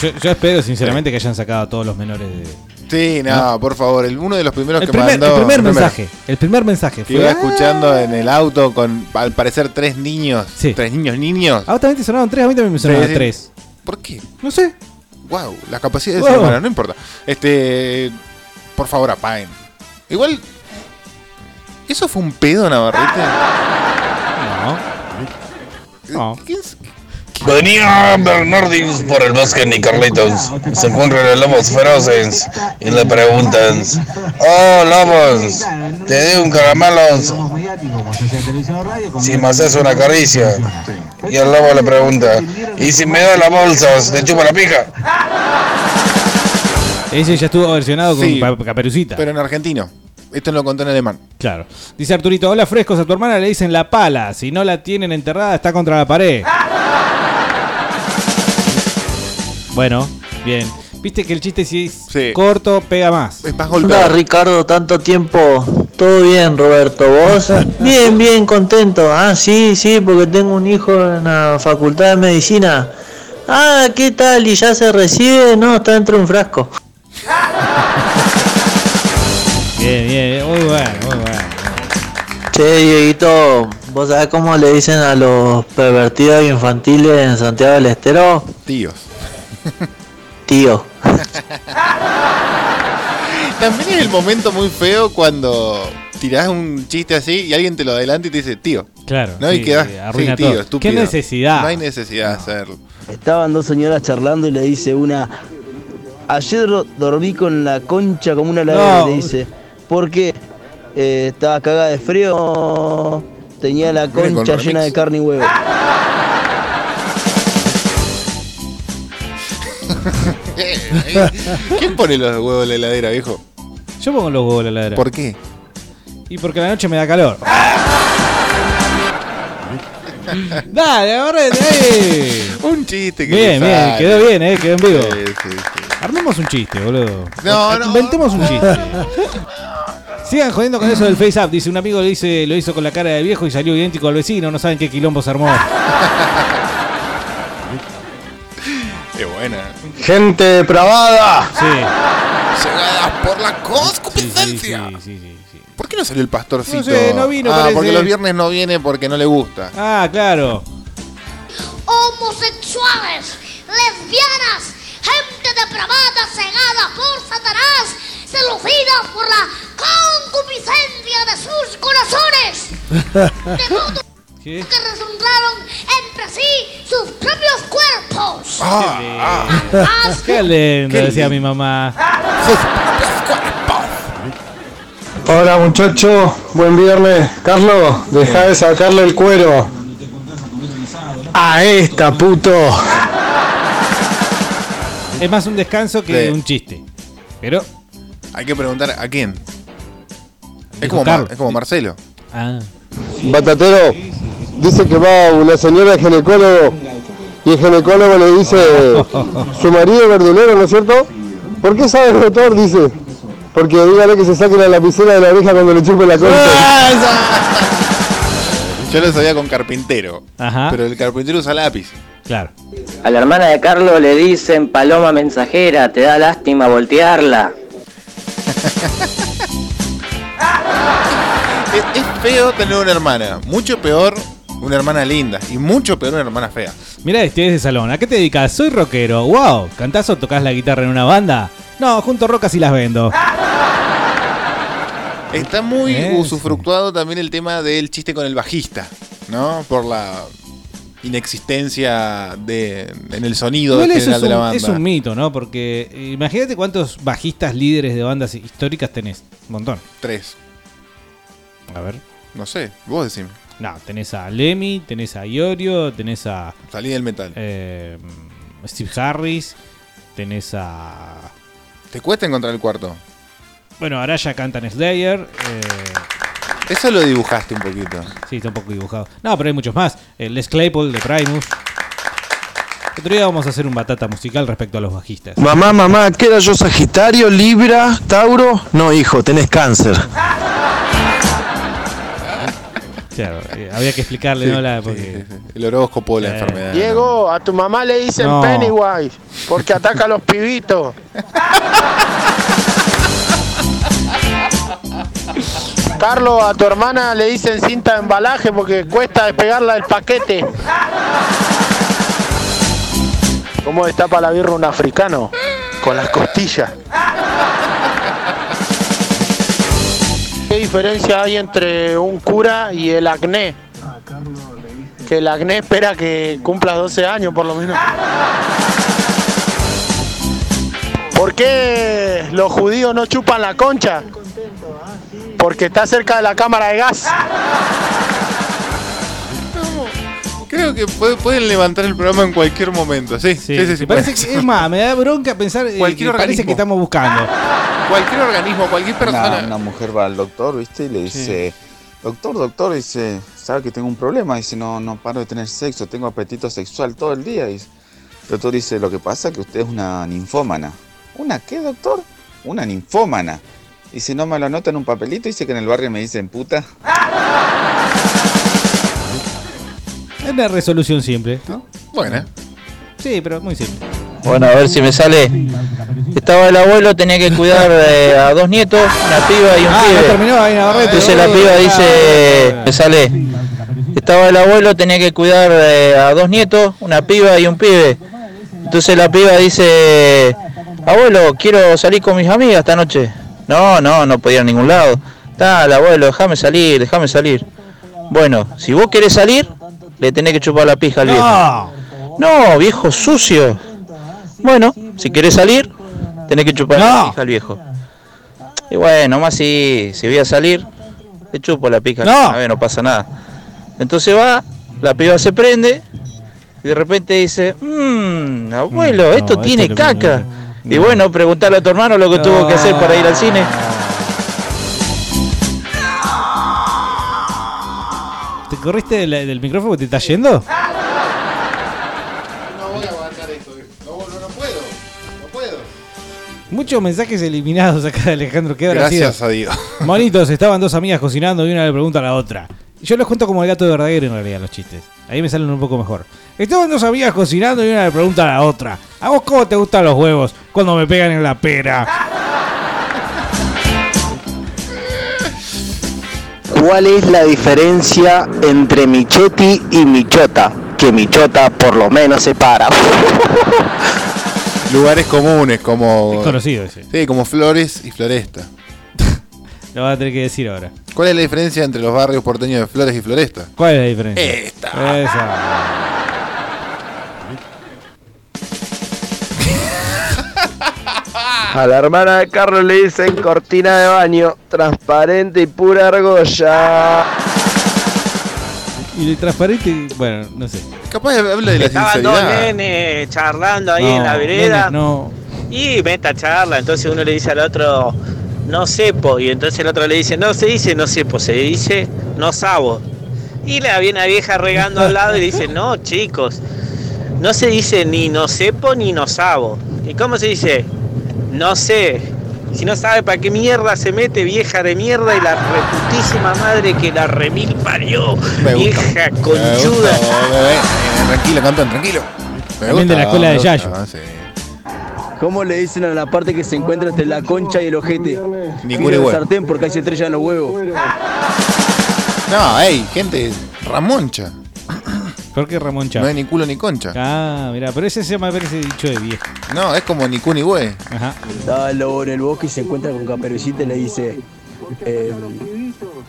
Yo, yo espero sinceramente que hayan sacado a todos los menores de. Sí, no, por favor, el, uno de los primeros El que primer, mandó. el primer primero, mensaje. El primer mensaje Que fue. iba "Ah". escuchando en el auto con, al parecer, tres niños. Tres niños, niños. A vos también te sonaron tres, a mí también me sonaron Sí, sí. tres. ¿Por qué? No sé. Wow, las capacidades Wow. ser humano, no importa. Este, por favor, apaguen. Igual, ¿eso fue un pedo, Navarrete? No. No. Venía Bernardins por el bosque ni Carlitos. Se encuentran lobos feroces y le preguntan: Oh, lobos, te doy un caramelo si me haces una caricia. Y el lobo le pregunta: ¿Y si me das la bolsa, te chupa la pija? Ese ya estuvo versionado con Sí, Caperucita. Pero en argentino. Esto lo conté en alemán. Claro. Dice Arturito, hola frescos, a tu hermana le dicen la pala. Si no la tienen enterrada, está contra la pared. Bueno, bien. Viste que el chiste si es corto, pega más. Es más Hola Ricardo, tanto tiempo. Todo bien, Roberto. ¿Vos? Bien, bien, contento. Ah, sí, sí, porque tengo un hijo en la facultad de medicina. Ah, ¿qué tal? ¿Y ya se recibe? No, está dentro de un frasco. Bien, bien, muy bueno, muy bueno. Che, Dieguito, ¿vos sabés cómo le dicen a los pervertidos infantiles en Santiago del Estero? Tíos. Tío. También es el momento muy feo cuando tirás un chiste así y alguien te lo adelanta y te dice, tío. Claro. ¿No? y sí, quedás, arruina sí, tío, todo. estúpido. ¿Qué necesidad? No hay necesidad de hacerlo. Estaban dos señoras charlando y le dice una, ayer dormí con la concha como una ladera, No. le dice, ¿por qué? "Eh, estaba cagada de frío, tenía la concha remix. llena de carne y huevo. ¿Quién pone los huevos en la heladera, viejo? Yo pongo los huevos en la heladera. ¿Por qué? Y porque a la noche me da calor. Dale, agarrate ahí. Un chiste que Bien, bien, quedó bien, eh, quedó en vivo. Sí, sí, sí. Armemos un chiste, boludo. No, no. Inventemos un chiste. Sigan jodiendo con eso del face up. Dice un amigo le dice, lo hizo con la cara de viejo y salió idéntico al vecino. No saben qué quilombo se armó. Gente depravada. Sí. Cegadas por la concupiscencia. ¿Por qué no salió el pastorcito? No sé, no vino, Ah, parece. porque los viernes no viene porque no le gusta. Ah, claro. homosexuales, lesbianas, gente depravada, cegada por Satanás, seducida por la concupiscencia de sus corazones, de modo ¿Qué? que deshonraron entre sí sus propios cuerpos. Ah, Qué lindo, Qué decía mi mamá. Hola muchachos, buen viernes. Carlos, deja de sacarle el cuero. A esta puto. Es más un descanso que Sí. un chiste. Pero. Hay que preguntar a quién. Es como, Mar- es como Marcelo. Ah. Batatero, dice que va una señora al ginecólogo y el ginecólogo le dice, su marido es verdulero, ¿no es cierto? ¿Por qué sabe el doctor? Dice, Porque dígale que se saque la lapicera de la oreja cuando le chupe la concha. Yo lo sabía con carpintero. Ajá. Pero el carpintero usa lápiz. Claro. A la hermana de Carlos le dicen paloma mensajera, te da lástima voltearla. Es, es feo tener una hermana. Mucho peor una hermana linda. Y mucho peor una hermana fea. Mira, este es de salón. ¿A qué te dedicas? Soy rockero. Wow. ¿Cantás o tocas la guitarra en una banda? No, junto rocas y las vendo. Está muy Eso. usufructuado también el tema del chiste con el bajista, ¿no? Por la inexistencia de, en el sonido general es de la banda. es un mito, ¿no? Porque eh, imagínate cuántos bajistas líderes de bandas históricas tenés. Un montón. Tres. A ver. No sé, vos decime. No, tenés a Lemmy, tenés a Iorio, tenés a. Salí del metal. eh, Steve Harris, tenés a. ¿Te cuesta encontrar el cuarto? Bueno, Araya canta en Slayer. eh, Eso lo dibujaste un poquito. Sí, está un poco dibujado. No, pero hay muchos más. El Les Claypool de Primus. Otro día vamos a hacer un batata musical respecto a los bajistas. Mamá, mamá, ¿qué era yo Sagitario, Libra, Tauro? No, hijo, tenés cáncer. Claro, eh, había que explicarle, ¿no? La, porque... El horóscopo de la Eh. enfermedad. Diego, a tu mamá le dicen No. Pennywise porque ataca a los pibitos. Carlos, a tu hermana le dicen cinta de embalaje porque cuesta despegarla del paquete. ¿Cómo destapa la birra un africano? Con las costillas. Diferencia hay entre un cura y el acné? Que el acné espera que cumplas 12 años por lo menos. ¿Por qué los judíos no chupan la concha? Porque está cerca de la cámara de gas. Creo que puede- pueden levantar el programa en cualquier momento. Sí, sí, sí. sí, Me parece puede que, es más, me da bronca pensar eh, Cualquier que parece organismo. que estamos buscando. Cualquier organismo, cualquier persona. Una, una mujer va al doctor, ¿viste? Y le dice, doctor, doctor, dice, ¿sabe que tengo un problema? Dice, no, no paro de tener sexo, tengo apetito sexual todo el día. Dice, el doctor dice, lo que pasa es que usted es una ninfómana. ¿Una qué, doctor? Una ninfómana. Dice, no me lo anota en un papelito, dice que en el barrio me dicen puta. Es una resolución simple. ¿no? Bueno. Sí, pero muy simple. Bueno, a ver si me sale. Estaba el abuelo, tenía que cuidar eh, a dos nietos, una piba y un Ah, pibe. no terminó ahí Navarrete. Entonces la piba ah, dice, me sale. Estaba el abuelo, tenía que cuidar eh, a dos nietos, una piba y un pibe. Entonces la piba dice, abuelo, quiero salir con mis amigas esta noche. No, no, no podía ir a ningún lado. Dale, abuelo, déjame salir, déjame salir. Bueno, si vos querés salir, le tenés que chupar la pija al viejo. No, viejo sucio. Bueno, si querés salir, tenés que chupar la pija al viejo. Y bueno, más si, si voy a salir, le chupo la pija. No. A ver, no pasa nada. Entonces va, la piba se prende y de repente dice, mmm, abuelo, Mm, esto tiene esto caca. Y bueno, preguntarle a tu hermano lo que tuvo que hacer para ir al cine. ¿Te corriste del, del micrófono que te está yendo? Muchos mensajes eliminados acá de Alejandro. ¿Qué habrá Gracias sido? a Dios. Monitos, estaban dos amigas cocinando y una le pregunta a la otra. Yo los cuento como el gato de Verdaguer en realidad los chistes. Ahí me salen un poco mejor. Estaban dos amigas cocinando y una le pregunta a la otra. ¿A vos cómo te gustan los huevos cuando me pegan en la pera? ¿Cuál es la diferencia entre Michetti y Michota? Que Michota por lo menos se para. Lugares comunes como. Es conocido ese. Sí, como Flores y Floresta. Lo vas a tener que decir ahora. ¿Cuál es la diferencia entre los barrios porteños de Flores y Floresta? ¿Cuál es la diferencia? Esta. Esa. A la hermana de Carlos le dicen cortina de baño, transparente y pura argolla. Y el transparente, bueno, no sé. Capaz habla de la Estaban dos nenes charlando ahí No, en la vereda. nenes, no. Y meta charla, entonces uno le dice al otro, no sepo, y entonces el otro le dice, no se dice no sepo, se dice no sabo. Y la viene una vieja regando al lado y dice, no chicos, no se dice ni no sepo ni no sabo. ¿Y cómo se dice? No sé. Si no sabe para qué mierda se mete, vieja de mierda, y la reputísima madre que la remil parió. Me gusta. Vieja conchuda. Eh, Tranquilo, campeón, tranquilo. Me También de la escuela de gusta, Yayo. sí. ¿Cómo le dicen a la parte que se encuentra entre la concha y el ojete? Ni Tira cura el sartén porque ahí se estrellan los huevos. No, ey, gente, Ramoncha. ¿Por qué Ramón Chá? No hay ni culo ni concha. Ah, mira, pero ese se me parece dicho de viejo. No, es como ni cu ni güey. Ajá. Estaba el lobo en el bosque y se encuentra con Caperucita y le dice, eh,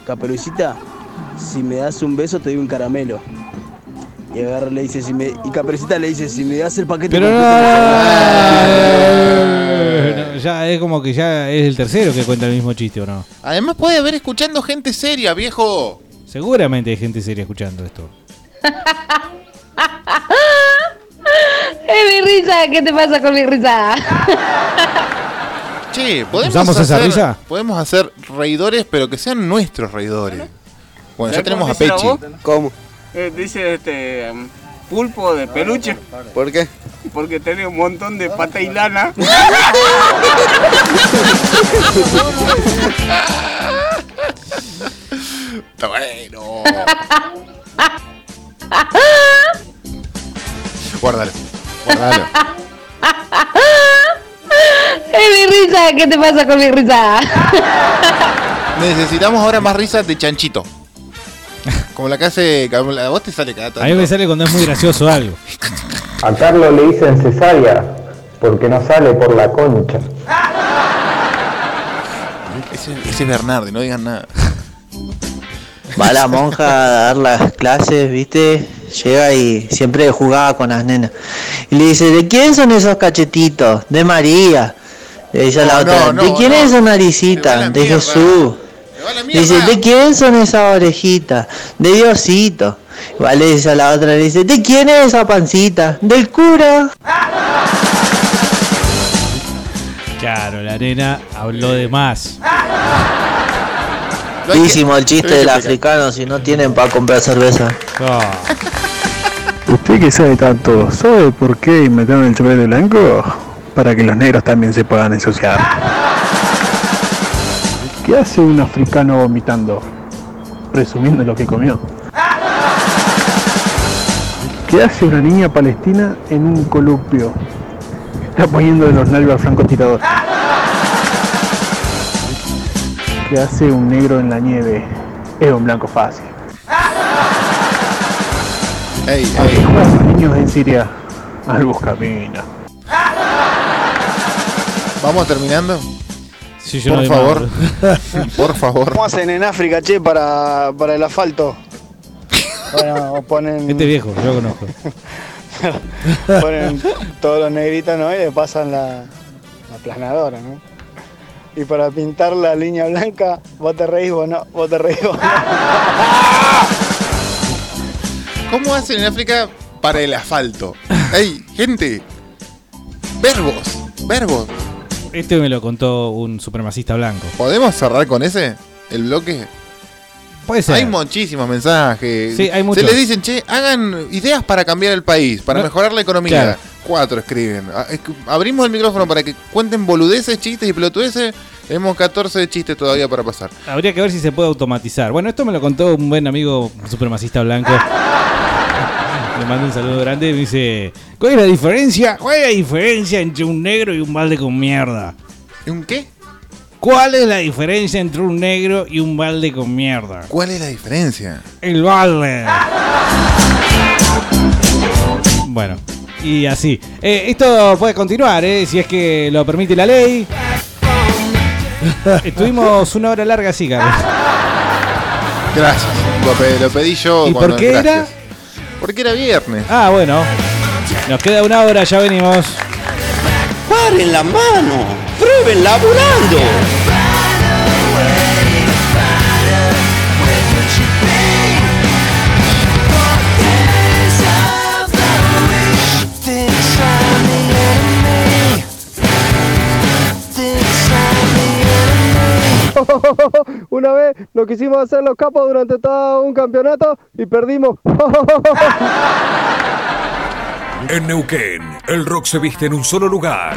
Caperucita, si me das un beso te doy un caramelo. Y agarra le dice, si me... y Caperucita le dice, si me das el paquete Pero no, ya es como que ya es el tercero que cuenta el mismo chiste, ¿o no? Además puede haber escuchando gente seria, viejo. Seguramente hay gente seria escuchando esto. Es mi risa, ¿qué te pasa con mi risa? Che, podemos ¿Usamos esa hacer, risa? Podemos hacer reidores, pero que sean nuestros reidores. Bueno, ya tenemos a Pechi. ¿Cómo? dice este um, pulpo de peluche. ¿Por qué? Porque tiene un montón de pata y lana. Está bueno. Guárdalo. Guárdalo. Es mi risa, ¿qué te pasa con mi risa? Necesitamos ahora más risas de chanchito. Como la que hace. A vos te sale cada tanto. A mí me sale cuando es muy gracioso algo. A Carlos le dicen cesárea porque no sale por la concha. Ese, ese es Bernardi, no digan nada. Va la monja a dar las clases, ¿viste? Llega y siempre jugaba con las nenas. Y le dice, ¿de quién son esos cachetitos? De María. Le dice a la otra, no, ¿de quién no. es esa naricita? De Jesús. Le dice, ¿de quién son esas orejitas? De Diosito. Igual le dice a la otra, le dice, ¿de quién es esa pancita? Del cura. Claro, la nena habló de más. Hicimos el chiste del africano, si no tienen para comprar cerveza. ¿Usted que sabe tanto, sabe por qué inventaron el chocolate blanco? Para que los negros también se puedan ensuciar. ¿Qué hace un africano vomitando? Presumiendo lo que comió. ¿Qué hace una niña palestina en un columpio? Está poniendo de los nervios al francotirador. ¿Qué hace un negro en la nieve? Es un blanco fácil. Ey, ¿A qué juegan los niños en Siria? Al buscamina. ¿Vamos terminando? yo Por no favor. Por favor. ¿Cómo hacen en África, che, para, para el asfalto? Bueno, ponen, Este viejo, yo lo conozco. ponen todos los negritos, ¿no? Y le pasan la, la aplanadora, ¿no? Y para pintar la línea blanca, vos te reís, vos no, vos te reís, vos no. ¿Cómo hacen en África para el asfalto? ¡Ey, gente! Verbos, verbos. Este me lo contó un supremacista blanco. ¿Podemos cerrar con ese? ¿El bloque? Puede ser. Hay muchísimos mensajes. Sí, hay Se muchos. les dicen, che, hagan ideas para cambiar el país, para No, mejorar la economía. claro. Cuatro escriben. Ah, Abrimos el micrófono para que cuenten boludeces, chistes y pelotudeces. Tenemos 14 chistes todavía para pasar. Habría que ver si se puede automatizar. Bueno, esto me lo contó un buen amigo supremacista blanco. Le mando un saludo grande y me dice: ¿Cuál es la diferencia? ¿Cuál es la diferencia entre un negro y un balde con mierda? ¿Un qué? ¿Cuál es la diferencia entre un negro y un balde con mierda? ¿Cuál es la diferencia? El balde. Bueno, y así. Eh, esto puede continuar, ¿eh? si es que lo permite la ley. Estuvimos una hora larga así, Carlos. Gracias. Lo, pe- lo pedí yo. ¿Y cuando- por qué era? gracias. Porque era viernes. Ah, bueno. Nos queda una hora, ya venimos. ¡Paren la mano! ¡Prueben laburando! Una vez nos quisimos hacer los capos durante todo un campeonato y perdimos. En Neuquén, el rock se viste en un solo lugar.